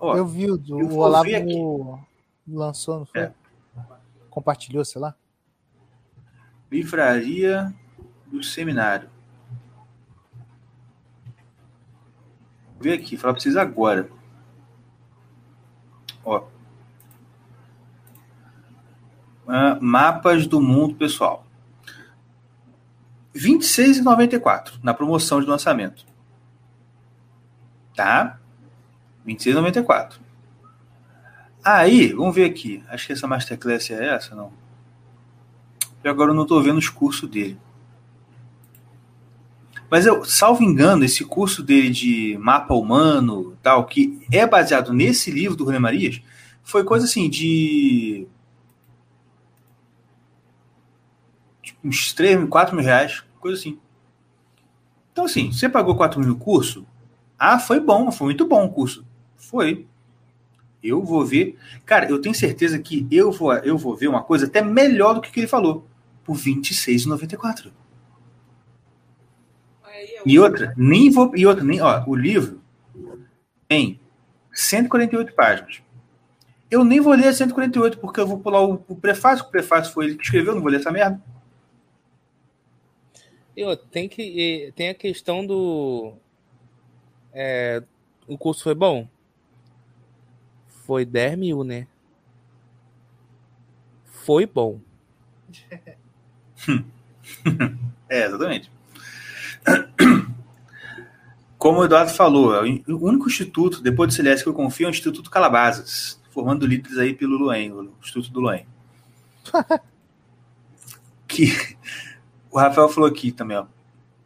Eu vi, o, do- eu o Olavo lançou, não foi? É. Compartilhou, sei lá. Livraria do Seminário. Vou ver aqui, falar pra vocês agora. Ó. Ah, mapas do mundo pessoal. R$ 26,94 na promoção de lançamento. Tá? R$ 26,94. Aí, vamos ver aqui. Acho que essa Masterclass é essa, não? E agora eu não estou vendo os cursos dele. Mas eu, salvo engano, esse curso dele de mapa humano, tal, que é baseado nesse livro do René Marias, foi coisa assim de. Uns 3, 4 mil reais, coisa assim. Então, assim, você pagou 4 mil no curso? Ah, foi bom, foi muito bom o curso. Foi. Eu vou ver. Cara, eu tenho certeza que eu vou, eu vou ver uma coisa até melhor do que, que ele falou. Por R$ 26,94. E outra, nem vou. E outra, nem. Ó, o livro tem 148 páginas. Eu nem vou ler as 148, porque eu vou pular o, o prefácio, o prefácio foi ele que escreveu, não vou ler essa merda. E outra, tem que tem a questão do é, o curso foi bom? Foi 10 mil, né? Foi bom. É, exatamente. Como o Eduardo falou, é o único instituto, depois do Celeste que eu confio, é o Instituto Calabazas, formando líderes aí pelo Luen, o Instituto do Luen. que o Rafael falou aqui também, ó.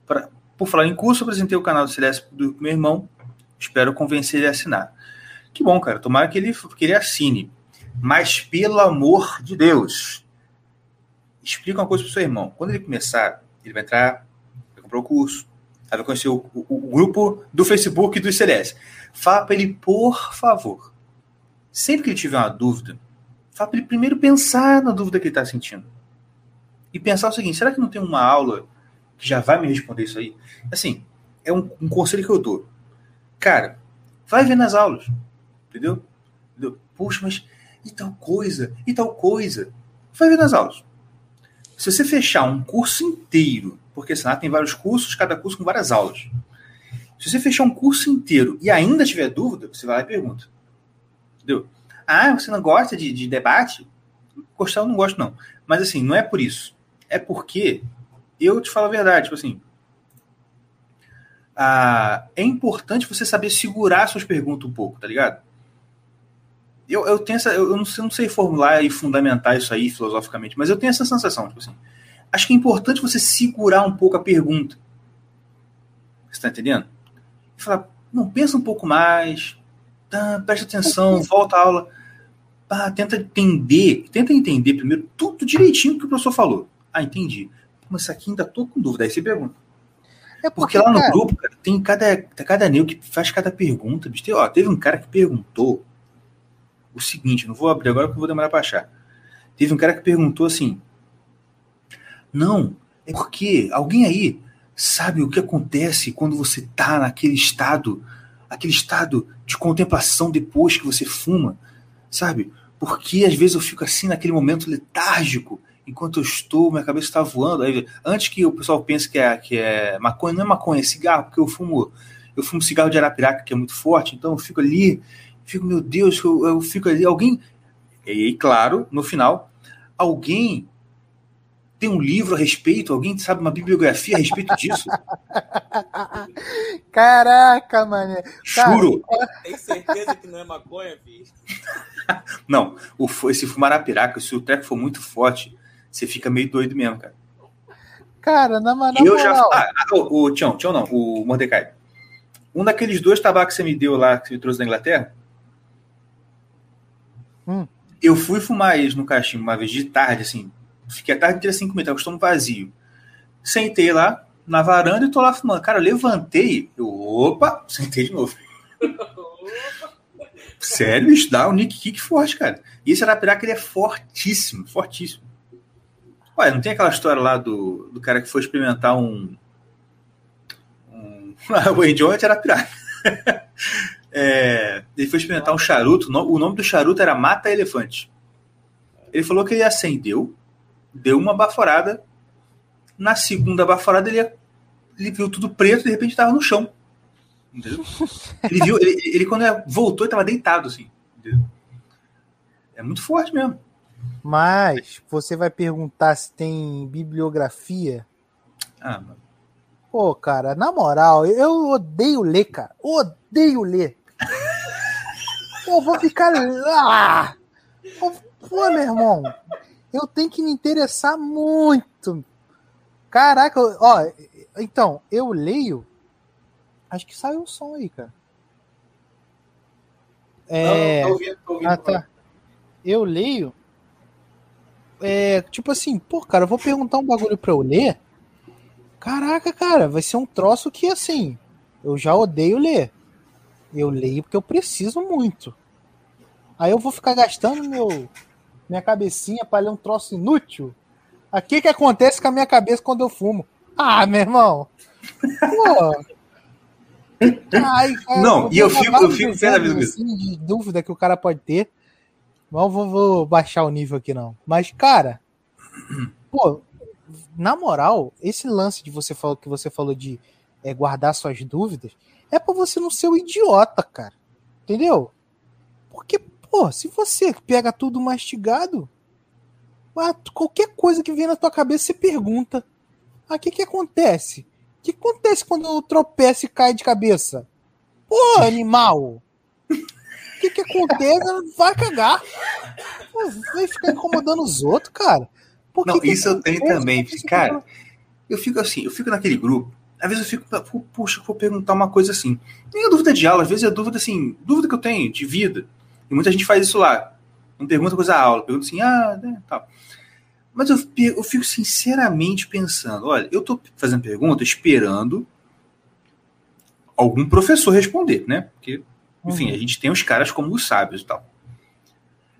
Pra, por falar em curso, apresentei o canal do Celeste do meu irmão. Espero convencer ele a assinar. Que bom, cara. Tomara que ele, que ele assine. Mas, pelo amor de Deus, explica uma coisa pro seu irmão. Quando ele começar, ele vai entrar, vai comprar o curso, aí vai conhecer o, o, o grupo do Facebook do CLS. Fala para ele, por favor, sempre que ele tiver uma dúvida, fala para ele primeiro pensar na dúvida que ele está sentindo. E pensar o seguinte: será que não tem uma aula que já vai me responder isso aí? Assim, é um, um conselho que eu dou. Cara, vai ver nas aulas. Entendeu? entendeu? Puxa, mas e tal coisa? E tal coisa? Vai ver nas aulas. Se você fechar um curso inteiro, porque senão tem vários cursos, cada curso com várias aulas. Se você fechar um curso inteiro e ainda tiver dúvida, você vai lá e pergunta. Entendeu? Ah, você não gosta de, de debate? Gostar eu não gosto, não. Mas assim, não é por isso. É porque eu te falo a verdade, tipo assim. Ah, é importante você saber segurar suas perguntas um pouco, tá ligado? Eu, eu tenho essa. Eu não, sei, não sei formular e fundamentar isso aí filosoficamente, mas eu tenho essa sensação, tipo assim. Acho que é importante você segurar um pouco a pergunta. Você tá entendendo? E falar, não, pensa um pouco mais, tá, presta atenção, volta à aula. Ah, tenta entender, tenta entender primeiro tudo direitinho que o professor falou. Ah, entendi. Mas isso aqui ainda tô com dúvida. Aí você pergunta. É Porque lá no grupo, cara, tem cada, cada nego que faz cada pergunta. Bicho. Ó, teve um cara que perguntou o seguinte, não vou abrir agora porque eu vou demorar para achar. Teve um cara que perguntou assim: Não, é porque alguém aí sabe o que acontece quando você tá naquele estado, aquele estado de contemplação depois que você fuma, sabe? Porque às vezes eu fico assim naquele momento letárgico, enquanto eu estou, minha cabeça está voando. Aí, antes que o pessoal pense que é, que é maconha, não é maconha, é cigarro, porque eu fumo, eu fumo cigarro de arapiraca, que é muito forte, então eu fico ali, fico, meu Deus, eu, eu fico ali, alguém. E aí, claro, no final, alguém tem um livro a respeito, alguém sabe uma bibliografia a respeito disso? Caraca, mané. Juro. Tem certeza que não é maconha, filho? Não, o, esse fumar arapiraca, se o treco for muito forte, você fica meio doido mesmo, cara. Cara, na, na eu já. moral. Ah, ah, o, o Tião, Tião não, o Mordecai. Um daqueles dois tabacos que você me deu lá, que você me trouxe da Inglaterra. Hum. Eu fui fumar eles no cachimbo uma vez de tarde, assim. Fiquei a tarde inteira sem comer, tava custando vazio. Sentei lá na varanda e tô lá fumando. Cara, eu levantei, eu, opa, sentei de novo. Sério, bicho, dá um nick kick forte, cara. E esse Arapiraca, ele é fortíssimo, fortíssimo. Olha, não tem aquela história lá do, do cara que foi experimentar um. um o Enjoy era Arapiraca. é, ele foi experimentar um charuto. O nome do charuto era Mata Elefante. Ele falou que ele acendeu, deu uma baforada. Na segunda baforada, ele, ele viu tudo preto e de repente estava no chão. Entendeu? Ele viu, ele, ele quando voltou, ele estava deitado assim. Entendeu? É muito forte mesmo. Mas você vai perguntar se tem bibliografia. Ah, mano. Pô, cara, na moral, eu odeio ler, cara. Odeio ler. Eu vou ficar lá. Pô, meu irmão, eu tenho que me interessar muito. Caraca, ó, então, eu leio. Acho que saiu o som aí, cara. É... Não, tô ouvindo, tô ouvindo. Ah, tá. Eu leio. É, tipo assim, pô, cara, eu vou perguntar um bagulho pra eu ler. Caraca, cara, vai ser um troço que assim. Eu já odeio ler. Eu leio porque eu preciso muito. Aí eu vou ficar gastando meu, minha cabecinha para ler um troço inútil. O que que acontece com a minha cabeça quando eu fumo? Ah, meu irmão. Pô. Ai, cara, não, e eu fico, eu fico pé assim, de dúvida que o cara pode ter. Não vou, vou baixar o nível aqui, não. Mas, cara, pô, na moral, esse lance de você falou que você falou de é, guardar suas dúvidas é para você não ser um idiota, cara. Entendeu? Porque, pô, se você pega tudo mastigado, qualquer coisa que vem na tua cabeça, você pergunta. Ah, o que que acontece? O que acontece quando eu tropeço e cai de cabeça? Pô, animal! O que que acontece? Vai cagar. Pô, vai ficar incomodando os outros, cara. Por não, isso eu tenho também. Cara, eu fico assim, eu fico naquele grupo. Às vezes eu fico, puxa, vou perguntar uma coisa assim. Nem a dúvida de aula, às vezes é dúvida assim, dúvida que eu tenho de vida. E muita gente faz isso lá. Não pergunta coisa da aula, pergunta assim, ah, né, tal. Mas eu, eu fico sinceramente pensando, olha, eu tô fazendo pergunta esperando algum professor responder, né? Porque, enfim, uhum. a gente tem os caras como os sábios e tal.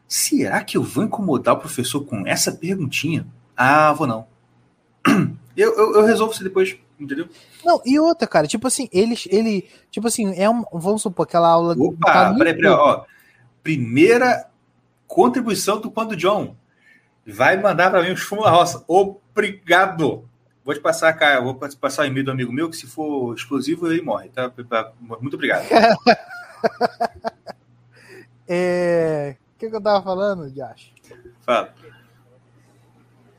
Será que eu vou incomodar o professor com essa perguntinha? Ah, vou não. Eu, eu, eu resolvo isso depois, entendeu? Não, e outra, cara, tipo assim, eles, ele, tipo assim, é um, vamos supor, aquela aula... Opa, peraí, peraí, ó, primeira contribuição do Quando John. Vai mandar para mim os fumos da roça. Obrigado. Vou te passar, cara, vou passar o e-mail do amigo meu, que se for explosivo, ele morre, tá? Muito obrigado. é... O que, que eu tava falando, Josh? Fala.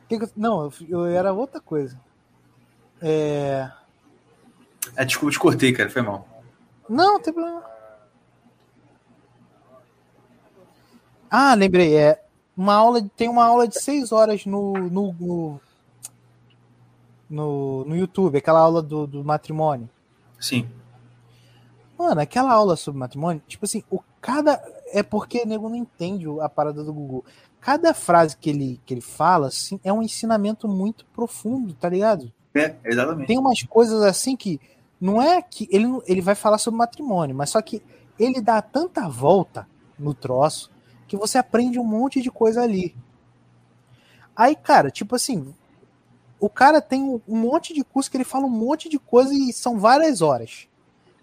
Que que eu... Não, eu, era outra coisa. É... é... Desculpa, te cortei, cara, foi mal. Não, não tem problema. Ah, lembrei, é uma aula, tem uma aula de seis horas no, no, no, no, no YouTube, aquela aula do, do matrimônio. Sim. Mano, aquela aula sobre matrimônio, tipo assim, o cada. É porque o nego não entende a parada do Google. Cada frase que ele, que ele fala, assim, é um ensinamento muito profundo, tá ligado? É, exatamente. Tem umas coisas assim que. Não é que. Ele, ele vai falar sobre matrimônio, mas só que ele dá tanta volta no troço que você aprende um monte de coisa ali. Aí, cara, tipo assim, o cara tem um monte de curso que ele fala um monte de coisa e são várias horas.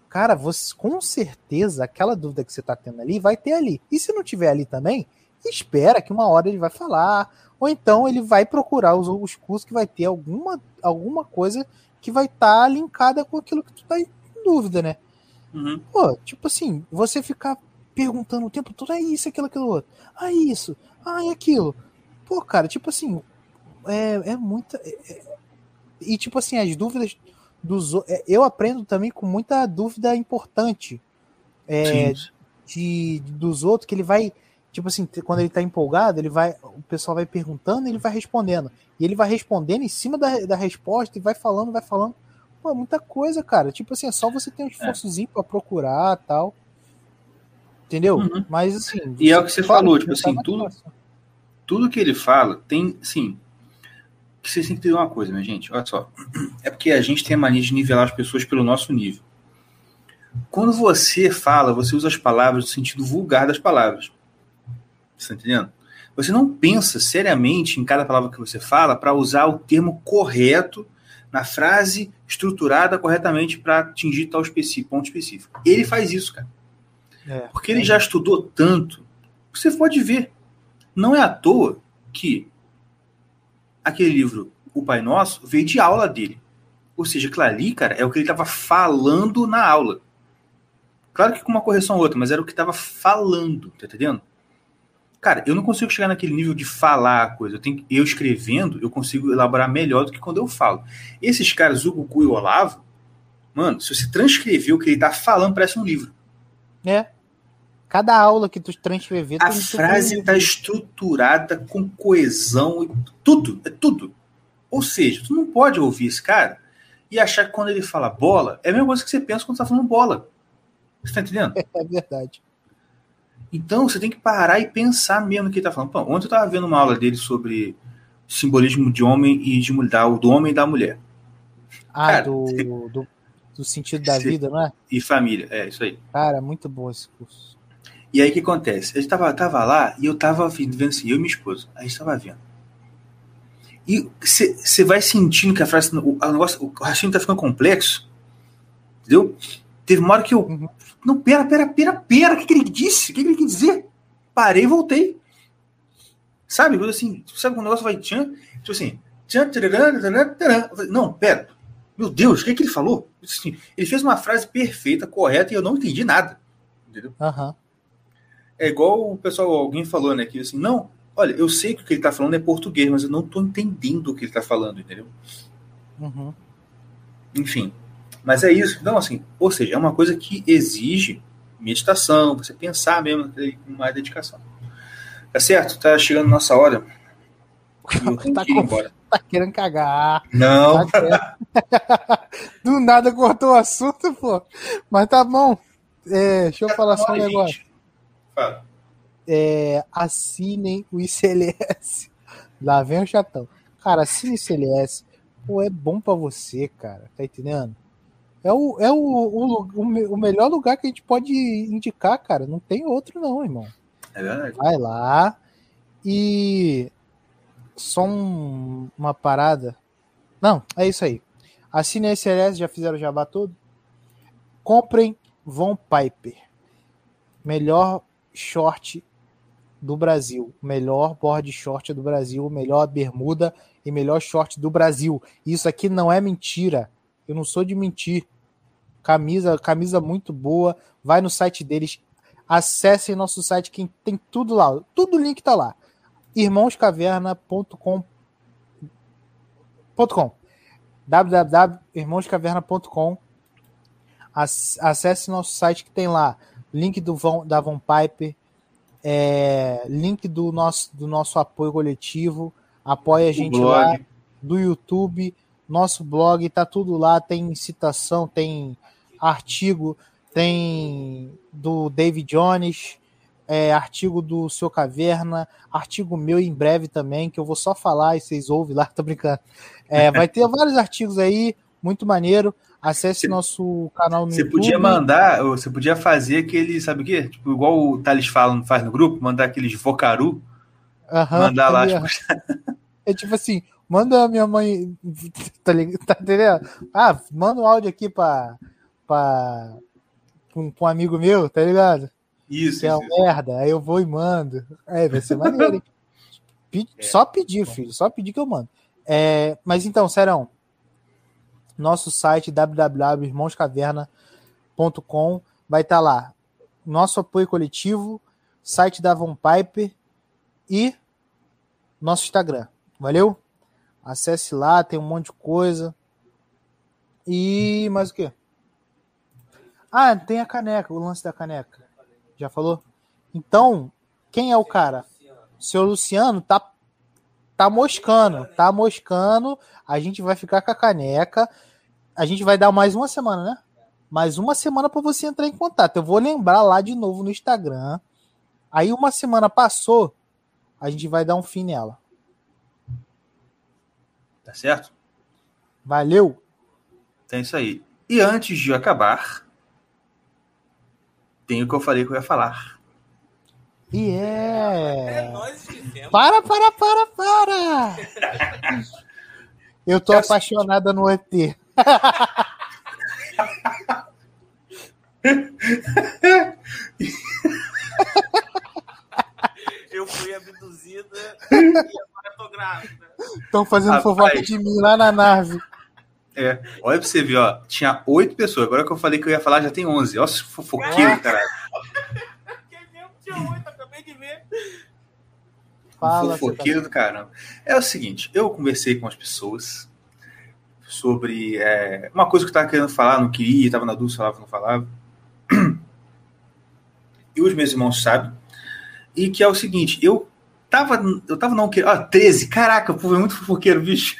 Cara, você com certeza aquela dúvida que você tá tendo ali vai ter ali. E se não tiver ali também, espera que uma hora ele vai falar, ou então ele vai procurar os, os cursos que vai ter alguma, alguma coisa que vai estar tá linkada com aquilo que tu tá em dúvida, né? Uhum. Pô, tipo assim, você ficar perguntando o tempo todo, é isso, aquilo, aquilo outro. Ah, isso. Ah, é aquilo. Pô, cara, tipo assim, é, é muita. É, é, e tipo assim, as dúvidas dos. É, eu aprendo também com muita dúvida importante é, de, dos outros, que ele vai. Tipo assim, quando ele tá empolgado, ele vai. O pessoal vai perguntando e ele vai respondendo. E ele vai respondendo em cima da, da resposta e vai falando, vai falando. Pô, muita coisa, cara. Tipo assim, é só você ter um é. esforçozinho é. para procurar tal. Entendeu? Uhum. Mas assim. E é o que você falou, tipo assim, tudo, tudo que ele fala tem, sim. Vocês têm que entender uma coisa, minha gente. Olha só. É porque a gente tem a mania de nivelar as pessoas pelo nosso nível. Quando você fala, você usa as palavras no sentido vulgar das palavras. Você está entendendo? Você não pensa seriamente em cada palavra que você fala para usar o termo correto na frase estruturada corretamente para atingir tal específico, ponto específico. Ele faz isso, cara. É, Porque ele é. já estudou tanto. Você pode ver. Não é à toa que aquele livro, O Pai Nosso, veio de aula dele. Ou seja, aquilo ali, cara, é o que ele estava falando na aula. Claro que com uma correção ou outra, mas era o que estava falando, tá entendendo? Cara, eu não consigo chegar naquele nível de falar a coisa. Eu, tenho, eu escrevendo, eu consigo elaborar melhor do que quando eu falo. Esses caras, o Gugu e o Olavo, mano, se você transcrever o que ele tá falando, parece um livro. É. Cada aula que tu transcrever... A frase tá estruturada com coesão e tudo, é tudo. Ou seja, tu não pode ouvir esse cara e achar que quando ele fala bola, é a mesma coisa que você pensa quando tá falando bola. Você tá entendendo? É verdade. Então você tem que parar e pensar mesmo no que ele tá falando. Pô, ontem eu tava vendo uma aula dele sobre simbolismo de homem e de mulher, do homem e da mulher. Ah, Cara, do, do, do, sentido da vida, não é? E família, é isso aí. Cara, muito bom esse curso. E aí o que acontece? A gente tava, tava lá e eu tava vendo assim, eu e minha esposa, a gente tava vendo. E você vai sentindo que a frase, o, o negócio, o raciocínio tá ficando complexo, entendeu? Teve uma hora que eu. Uhum. Não, pera, pera, pera, pera. O que, que ele disse? O que, que ele quis dizer? Parei e voltei. Sabe? Assim, sabe quando o negócio vai tchan? Tipo assim, tchan, tcharam, tcharam, Não, pera. Meu Deus, o que, que ele falou? Assim, ele fez uma frase perfeita, correta, e eu não entendi nada. Entendeu? Uhum. É igual o pessoal, alguém falou, né? Que assim, não, olha, eu sei que o que ele tá falando é português, mas eu não tô entendendo o que ele tá falando, entendeu? Uhum. Enfim. Mas é isso. Então, assim, ou seja, é uma coisa que exige meditação, você pensar mesmo com mais dedicação. Tá certo? Tá chegando nossa hora. tá, que com... tá, querendo cagar. Não. Tá Do nada cortou o assunto, pô. Mas tá bom. É, deixa eu falar só um negócio. Fala. É, assinem o ICLS. Lá vem o chatão. Cara, assine o ICLS. Pô, é bom pra você, cara. Tá entendendo? É, o, é o, o, o, melhor lugar que a gente pode indicar, cara. Não tem outro, não, irmão. É verdade. Vai lá e. Só um, uma parada. Não, é isso aí. Assine a SLS, já fizeram o jabá todo. Comprem Von Piper. Melhor short do Brasil. Melhor board short do Brasil. Melhor bermuda e melhor short do Brasil. Isso aqui não é mentira. Eu não sou de mentir. Camisa, camisa muito boa. Vai no site deles. Acessem nosso site que tem tudo lá. Tudo o link tá lá. irmãoscaverna.com .com www.irmãoscaverna.com Acesse nosso site que tem lá link do Von, da Von Piper, é, link do nosso, do nosso apoio coletivo, apoia a gente lá, do YouTube, nosso blog, tá tudo lá, tem citação, tem artigo, tem do David Jones, é, artigo do Seu Caverna, artigo meu em breve também, que eu vou só falar e vocês ouvem lá, tô brincando. É, vai ter vários artigos aí, muito maneiro. Acesse nosso canal no você YouTube. Você podia mandar, você podia fazer aquele, sabe o quê? Tipo, igual o Thales fala, faz no grupo, mandar aqueles vocaru, mandar lá. Tipo... É tipo assim, Manda a minha mãe. Tá, tá entendendo? Ah, manda um áudio aqui pra. pra um, um amigo meu, tá ligado? Isso. Que é uma merda. Aí eu vou e mando. É, vai ser maneiro, hein? É. Só pedir, filho. Só pedir que eu mando. É, mas então, Serão. Nosso site www.irmãoscaverna.com vai estar tá lá. Nosso apoio coletivo, site da Von Piper e nosso Instagram. Valeu? Acesse lá, tem um monte de coisa. E mais o quê? Ah, tem a caneca, o lance da caneca. Já falou? Então, quem é o cara? O seu Luciano tá tá moscando, tá moscando. A gente vai ficar com a caneca. A gente vai dar mais uma semana, né? Mais uma semana para você entrar em contato. Eu vou lembrar lá de novo no Instagram. Aí uma semana passou, a gente vai dar um fim nela. Tá certo? Valeu! Então é isso aí. E antes de acabar, tem o que eu falei que eu ia falar. E É é. nós dizemos. Para, para, para, para! Eu tô É apaixonada no ET. Eu fui abduzida e agora tô grávida. Estão fazendo Rapaz. fofoca de mim lá na nave. É, olha pra você ver, ó. Tinha oito pessoas. Agora que eu falei que eu ia falar, já tem onze. Olha esse fofoqueiro, caralho. Quem mesmo tinha oito, acabei de ver. Fala, fofoqueiro do caramba. É o seguinte, eu conversei com as pessoas sobre é, uma coisa que eu tava querendo falar, não queria, tava na dúvida, falava, não falava. E os meus irmãos sabem. E que é o seguinte, eu tava, eu tava não querendo. Ah, 13, caraca, o povo é muito fofoqueiro, bicho.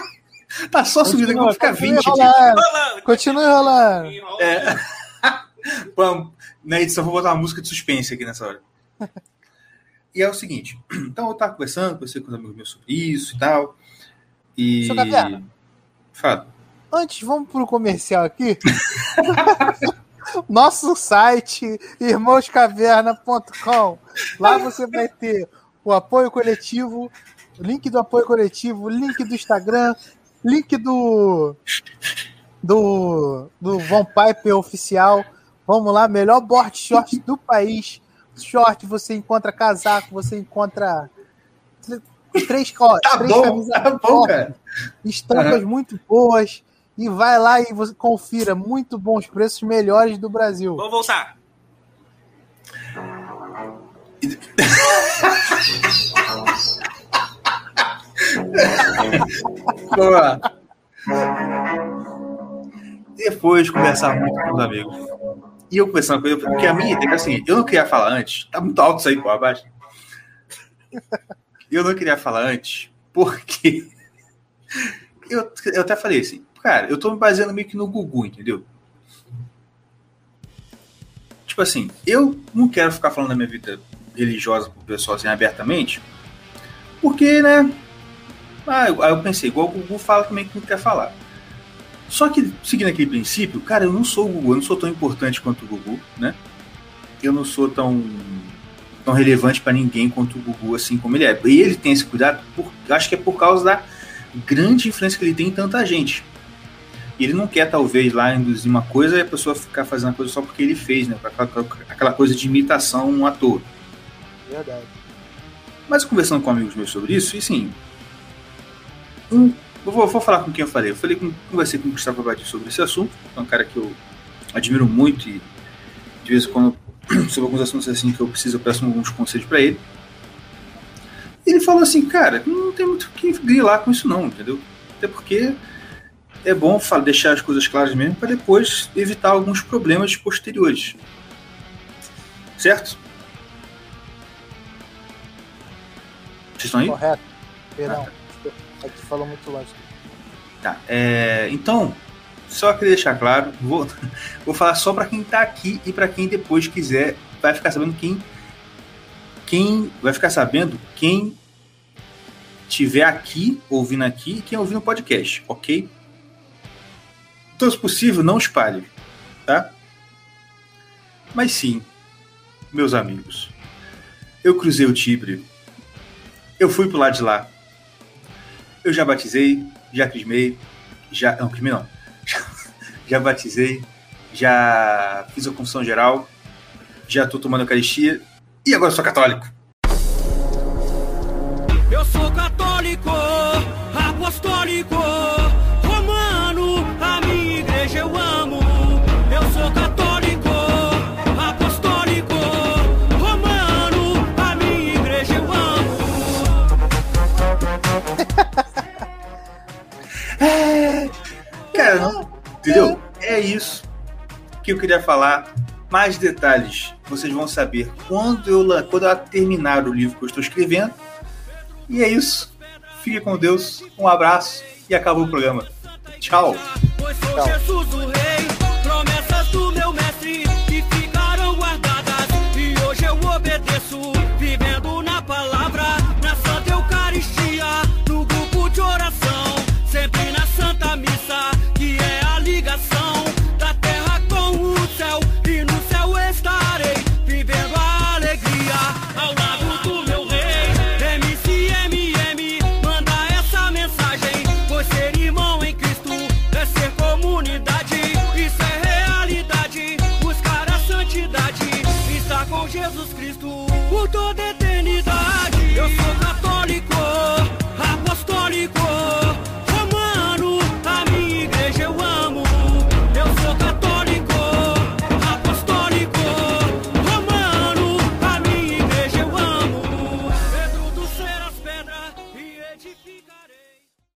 tá só subindo aqui, vou ficar 20 aqui. enrolando. Rolando. Continua. Enrola. É. Vamos, na edição, vou botar uma música de suspense aqui nessa hora. E é o seguinte, então eu tava conversando, conversei com os amigos meus sobre isso e tal. E. Seu. Fala. Antes, vamos pro comercial aqui. Nosso site, irmãoscaverna.com. Lá você vai ter o apoio coletivo, link do apoio coletivo, link do Instagram, link do do, do Von Piper oficial. Vamos lá, melhor board short do país. Short, você encontra casaco, você encontra três, co- Tá três bom, camisas tá bom, top, cara. estampas muito boas. E vai lá e você confira muito bons preços melhores do Brasil. Vamos voltar. Lá. Depois de conversar muito com os amigos. E eu conversando com ele, porque a minha ideia é assim, eu não queria falar antes, tá muito alto isso aí, pô, abaixo. Eu não queria falar antes, porque eu, eu até falei assim, cara, eu tô me baseando meio que no Gugu, entendeu? Tipo assim, eu não quero ficar falando da minha vida religiosa pro pessoal assim abertamente, porque, né? Ah, eu- aí eu pensei, igual o Gugu fala também que não quer falar. Só que, seguindo aquele princípio, cara, eu não sou o Gugu, eu não sou tão importante quanto o Gugu, né? Eu não sou tão, tão relevante pra ninguém quanto o Gugu, assim como ele é. E ele tem esse cuidado, por, acho que é por causa da grande influência que ele tem em tanta gente. E ele não quer, talvez, lá induzir uma coisa e a pessoa ficar fazendo a coisa só porque ele fez, né? Aquela, aquela coisa de imitação um ator. Verdade. Mas conversando com amigos meus sobre isso, e sim. Um, eu vou, vou falar com quem eu falei. Eu falei com, conversei com o Gustavo Abadi sobre esse assunto. É um cara que eu admiro muito e de vez em quando, sobre alguns assuntos assim que eu preciso, eu peço alguns conselhos para ele. Ele falou assim, cara, não tem muito o que grilar com isso não, entendeu? Até porque é bom deixar as coisas claras mesmo para depois evitar alguns problemas posteriores. Certo? Vocês estão aí? Correto. Perdão. É que falou muito longe. Tá. é, então, só queria deixar claro, vou, vou falar só para quem tá aqui e para quem depois quiser, vai ficar sabendo quem quem vai ficar sabendo quem tiver aqui ouvindo aqui e quem ouvir no podcast, ok? Então, se possível, não espalhe, tá? Mas sim, meus amigos, eu cruzei o Tibre, eu fui pro lado de lá, eu já batizei, já crismei, já. Não, crismei não. Já, batizei, já fiz a confissão geral, já tô tomando Eucaristia e agora sou católico. Eu sou católico, apostólico, romano, a minha igreja eu amo. Eu sou católico, apostólico, romano, a minha igreja eu amo. Cara, não, entendeu? É isso que eu queria falar. Mais detalhes vocês vão saber quando eu, quando eu terminar o livro que eu estou escrevendo. E é isso. Fique com Deus. Um abraço e acabou o programa. Tchau. Tchau.